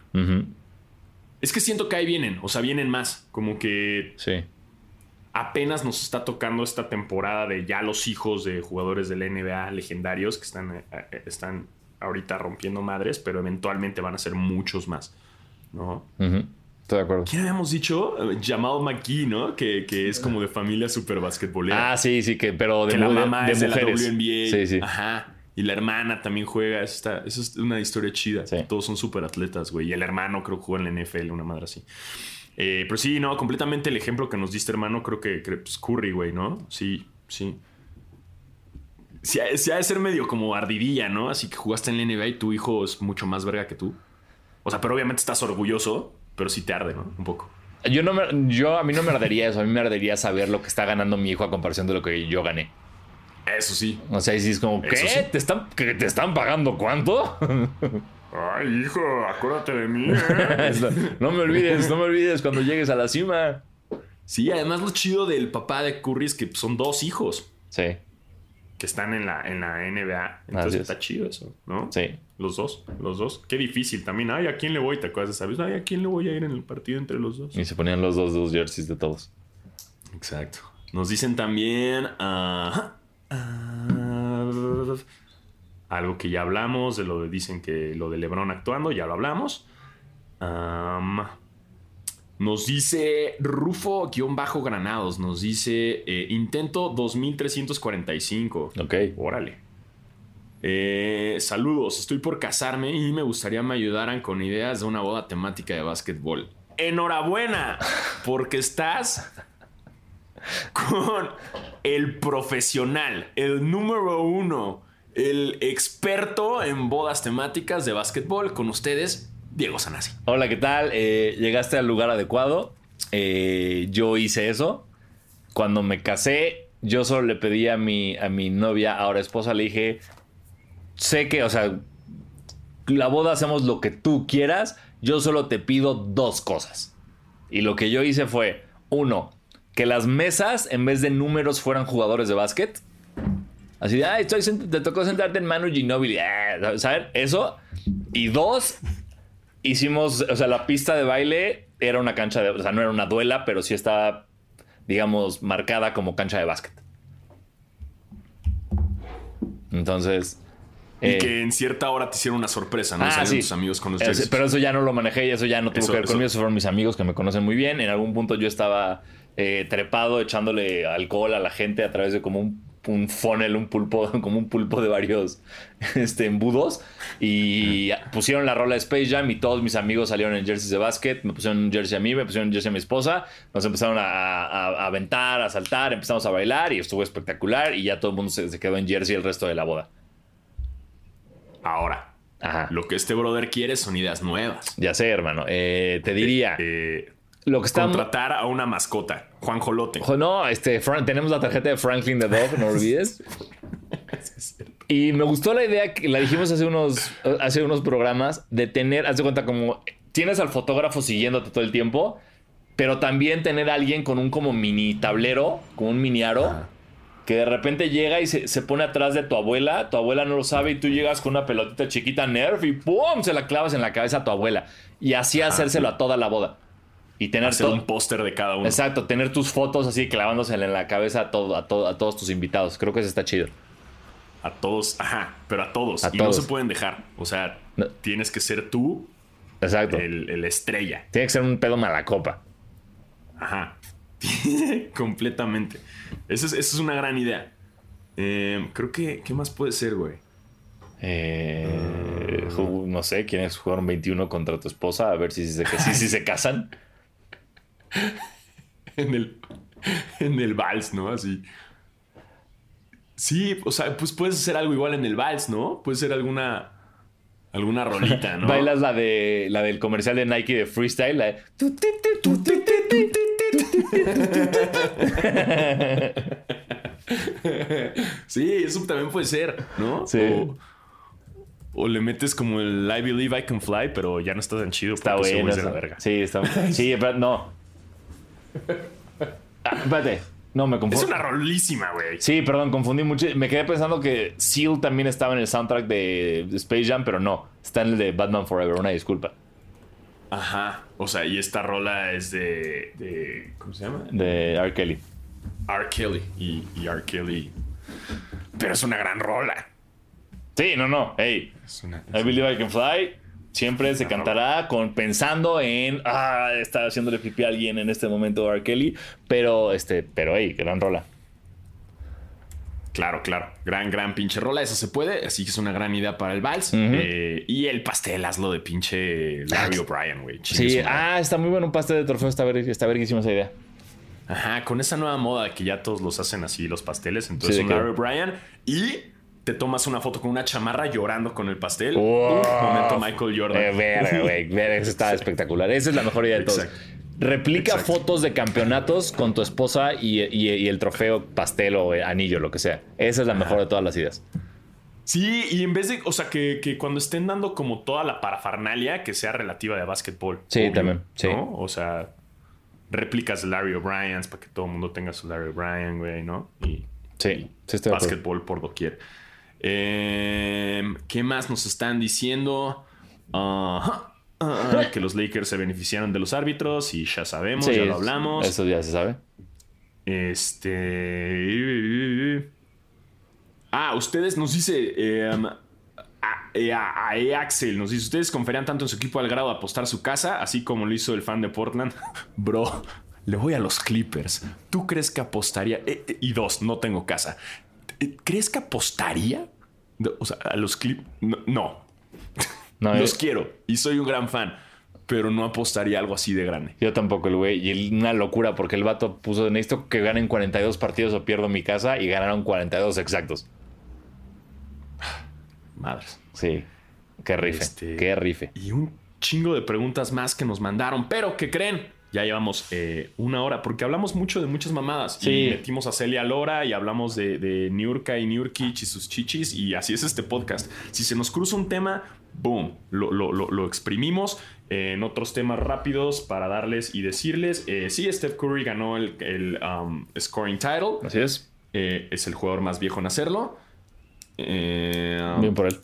Es que siento que ahí vienen, o sea, vienen más. Como que sí. apenas nos está tocando esta temporada de ya los hijos de jugadores de la NBA legendarios que están, eh, eh, están ahorita rompiendo madres, pero eventualmente van a ser muchos más. ¿No? Estoy de acuerdo. ¿Quién habíamos dicho? Jamal McKee, ¿no? Que, es como de familia super basquetbolera. Ah, sí, sí, que, pero de, la mamá de, es de mujeres. la WNBA. Sí, sí. Ajá. Y la hermana también juega. Eso, eso es una historia chida. Todos son súper atletas, güey. Y el hermano creo que juega en la NFL, una madre así. Eh, pero sí, no, completamente el ejemplo que nos diste, hermano, creo que, es pues, Curry, güey, ¿no? Sí, sí. Sí, ha de ser medio como ardidilla, ¿no? Así que jugaste en la NBA y tu hijo es mucho más verga que tú. O sea, pero obviamente estás orgulloso, pero sí te arde, ¿no? Un poco. Yo, no me, yo a mí no me ardería eso. A mí me ardería saber lo que está ganando mi hijo a comparación de lo que yo gané. Eso sí. O sea, sí es como, ¿qué? ¿Te, están, ¿Te están pagando cuánto? Ay, hijo, acuérdate de mí. ¿eh? <laughs> no me olvides, no me olvides cuando llegues a la cima. Sí, además lo chido del papá de Curry es que son dos hijos. Sí. Que están en la, en la NBA. Entonces está chido eso, ¿no? Sí. Los dos, los dos. Qué difícil también. Ay, ¿a quién le voy? ¿Te acuerdas de sabes? Ay, ¿a quién le voy a ir en el partido entre los dos? Y se ponían los dos, dos jerseys de todos. Exacto. Nos dicen también. Ah, algo que ya hablamos, de lo de, dicen que lo de Lebron actuando, ya lo hablamos. Nos dice Rufo-Granados, nos dice eh, intento 2345. Ok. Órale. Eh, saludos, estoy por casarme y me gustaría me ayudaran con ideas de una boda temática de básquetbol. Enhorabuena, porque estás con el profesional, el número uno, el experto en bodas temáticas de básquetbol. Con ustedes, Diego Sanasi. Hola, ¿qué tal? Eh, llegaste al lugar adecuado. Eh, yo hice eso. Cuando me casé, yo solo le pedí a mi, a mi novia, ahora esposa, le dije, sé que, o sea, la boda hacemos lo que tú quieras, yo solo te pido dos cosas. Y lo que yo hice fue, uno, que las mesas, en vez de números, fueran jugadores de básquet. Así de, ay, estoy, te tocó sentarte en Manu Ginobili. Ah, ¿Saben? Eso. Y dos, hicimos, o sea, la pista de baile era una cancha de, o sea, no era una duela, pero sí estaba, digamos, marcada como cancha de básquet. Entonces, Y eh, que en cierta hora te hicieron una sorpresa, ¿no? Ah, Salieron sí. tus amigos con los pero eso ya no lo manejé y eso ya no tuvo Eso- que ver eso- conmigo. Esos fueron mis amigos que me conocen muy bien. En algún punto yo estaba eh, trepado echándole alcohol a la gente a través de como un, un funnel, un pulpo, <laughs> como un pulpo de varios este, embudos. Y pusieron la rola de Space Jam y todos mis amigos salieron en jerseys de básquet. Me pusieron un jersey a mí, me pusieron un jersey a mi esposa. Nos empezaron a, a- a aventar, a saltar, empezamos a bailar y estuvo espectacular. Y ya todo el mundo se, se quedó en jersey el resto de la boda. Ahora, Ajá. lo que este brother quiere son ideas nuevas. Ya sé, hermano. Eh, te diría. Eh, lo que está contratar a una mascota, Juan Jolote. No, este, tenemos la tarjeta de Franklin the Dog, no olvides. <laughs> Y me gustó la idea que la dijimos hace unos, hace unos programas de tener, haz de cuenta, como tienes al fotógrafo siguiéndote todo el tiempo, pero también tener a alguien con un como mini tablero, con un mini aro, que de repente llega y se, se pone atrás de tu abuela, tu abuela no lo sabe y tú llegas con una pelotita chiquita Nerf y ¡pum! se la clavas en la cabeza a tu abuela. Y así hacérselo a toda la boda. Y tener Hacer todo. un póster de cada uno. Exacto, tener tus fotos así clavándosele en la cabeza a, todo, a, todo- a todos tus invitados. Creo que eso está chido. A todos, ajá, pero a todos. A y todos. no se pueden dejar. O sea, No. tienes que ser tú Exacto. el, el estrella. Tiene que ser un pedo mala copa. Ajá. <laughs> Completamente. Esa es, esa es una gran idea. Eh, creo que, ¿qué más puede ser, güey? Eh, ju- no sé, ¿quiénes jugaron 21 contra tu esposa? A ver si se, si, si se casan. En el, en el vals, ¿no? Así. Sí, o sea, pues puedes hacer algo igual en el vals, ¿no? Puede ser alguna, alguna rolita, ¿no? Bailas la, de, la del comercial de Nike de freestyle. La de... Sí, eso también puede ser, ¿no? Sí. O, o le metes como el I believe I can fly, pero ya no está tan chido. Está bueno. la verga. Sí, está Sí, pero no. Ah, espérate. No, me Es confundí. una rolísima, güey. Sí, perdón, confundí mucho. Me quedé pensando que Seal también estaba en el soundtrack de Space Jam, pero no. Está en el de Batman Forever. Una disculpa. Ajá. O sea, y esta rola es de. de ¿Cómo se llama? De R. Kelly. R. Kelly. Y, y R. Kelly. Pero es una gran rola. Sí, no, no. Hey, Es una, I Believe I Can Fly siempre se cantará con pensando en ah, está haciéndole pipí a alguien en este momento R. Kelly, pero este, pero hey, gran rola. Claro, claro. Gran, gran pinche rola. Esa se puede. Así que es una gran idea para el vals. Eh, y el pastel, hazlo de pinche Larry O'Brien, güey. Sí, ah, está muy bueno un pastel de trofeo, está, ver, está verguísima esa idea. Ajá, con esa nueva moda que ya todos los hacen así, los pasteles. Entonces, Sí, un Larry O'Brien. Y te tomas una foto con una chamarra llorando con el pastel. Wow. Momento Michael Jordan. Eh, güey, verga, eso está espectacular. Esa es la mejor idea de todos. Exacto. Replica Exacto. fotos de campeonatos con tu esposa y, y- y el trofeo pastel o eh, anillo, lo que sea. Esa es la mejor de todas las ideas. Sí, y en vez de, o sea, que, que cuando estén dando como toda la parafernalia que sea relativa de básquetbol. Sí, también, sí. ¿no? O sea, réplicas de Larry O'Brien para que todo el mundo tenga su Larry O'Brien, güey, ¿no? Y Sí, sí básquetbol por doquier. Eh, ¿Qué más nos están diciendo? Ah, que los Lakers se beneficiaron de los árbitros y ya sabemos, Sí, ya lo hablamos. Eso ya se sabe. Este. Ah, ustedes nos dice. eh, a, a- a E. Axel nos dice: Ustedes conferían tanto en su equipo al grado de apostar su casa, así como lo hizo el fan de Portland. <laughs> Bro, le voy a los Clippers. ¿Tú crees que apostaría? Eh, eh, y dos, no tengo casa. ¿Crees que apostaría? O sea, a los Clippers. No. no. No, <laughs> los eh, quiero y soy un gran fan, pero no apostaría algo así de grande. Yo tampoco, el güey. Y una locura porque el vato puso, necesito que ganen 42 partidos o pierdo mi casa y ganaron 42 exactos. Madres. Sí. Qué rife. Este- Qué rife. Y un chingo de preguntas más que nos mandaron. Pero, ¿qué creen? Ya llevamos eh, una hora porque hablamos mucho de muchas mamadas. Sí. Y metimos a Celia Lora y hablamos de, de Niurka y Niurkich y sus chichis. Y así es este podcast. Si se nos cruza un tema, boom, lo, lo- lo- lo exprimimos. Eh, en otros temas rápidos para darles y decirles. eh, sí, Steph Curry ganó el, el, um, scoring title. Así es. Eh, es el jugador más viejo en hacerlo. Bien por él.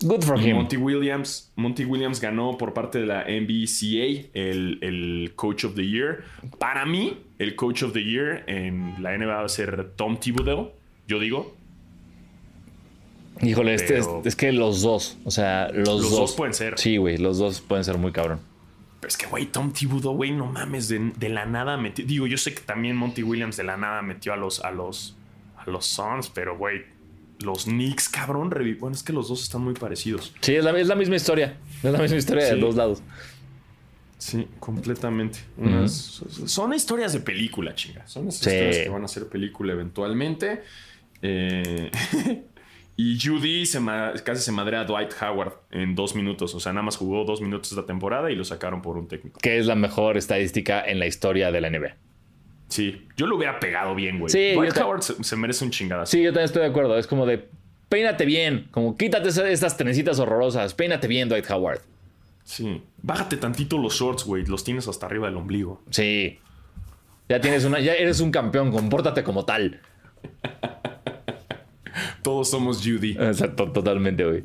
Good for him. Monty Williams, Monty Williams ganó por parte de la NBCA el, el Coach of the Year. Para mí, el Coach of the Year en la NBA va a ser Tom Thibodeau. Yo digo, Híjole, este es, que los dos, o sea, los, Los dos, dos pueden ser. Sí, güey, los dos pueden ser muy cabrón. pero es que, güey, Tom Thibodeau, güey, no mames, de, de la nada metió. Digo, yo sé que también Monty Williams de la nada metió a los, a los, a los Suns, pero, güey, los Knicks, cabrón, revi- Bueno, es que los dos están muy parecidos. Sí, es la, es la misma historia. Es la misma historia de Sí. dos lados. Sí, completamente. Unas- Son historias de película, chinga. Son esas Sí. historias que van a ser película eventualmente. Eh, <laughs> y Judy se casi se madrea a Dwight Howard en dos minutos. O sea, nada más jugó dos minutos esta temporada y lo sacaron por un técnico. Que es la mejor estadística en la historia de la NBA. Sí, yo lo hubiera pegado bien, güey. Sí, Dwight Howard se, se merece un chingadazo. Sí, yo también estoy de acuerdo. Es como de peínate bien, como quítate esa- estas trencitas horrorosas, peínate bien, Dwight Howard. Sí. Bájate tantito los shorts, güey. Los tienes hasta arriba del ombligo. Sí. Ya tienes una, ya eres un campeón, compórtate como tal. <laughs> Todos somos Judy. Exacto, totalmente, güey.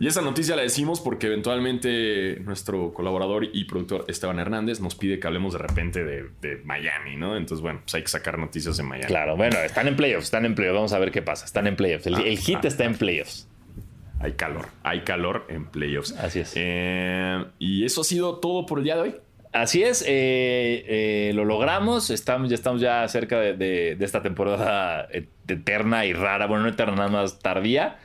Y esa noticia la decimos porque eventualmente nuestro colaborador y productor Esteban Hernández nos pide que hablemos de repente de, de Miami, ¿no? Entonces, bueno, pues hay que sacar noticias de Miami. Claro, bueno, están en playoffs, están en playoffs. Vamos a ver qué pasa. Están en playoffs. El, el hit está en playoffs. Hay calor, hay calor en playoffs. Así es. Eh, y eso ha sido todo por el día de hoy. Así es, eh, eh, lo logramos. Estamos, ya estamos ya cerca de, de- de esta temporada et- eterna y rara. Bueno, no eterna, nada más tardía.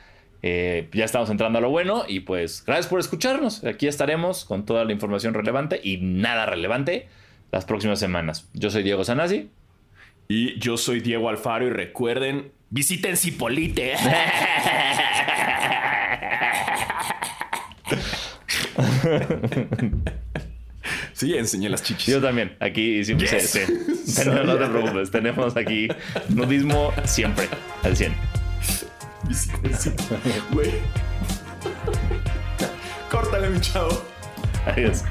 Eh, ya estamos entrando a lo bueno. Y pues, gracias por escucharnos. Aquí estaremos con toda la información relevante y nada relevante las próximas semanas. Yo soy Diego Sanasi. Y yo soy Diego Alfaro y recuerden, visiten Cipolite. <laughs> sí, enseñé las chichis. Yo también. Aquí hicimos. Yes. sí, sí. Tenemos- no te preocupes. Tenemos aquí nudismo siempre al 100. Güey. Córtale, mi chavo. Adiós.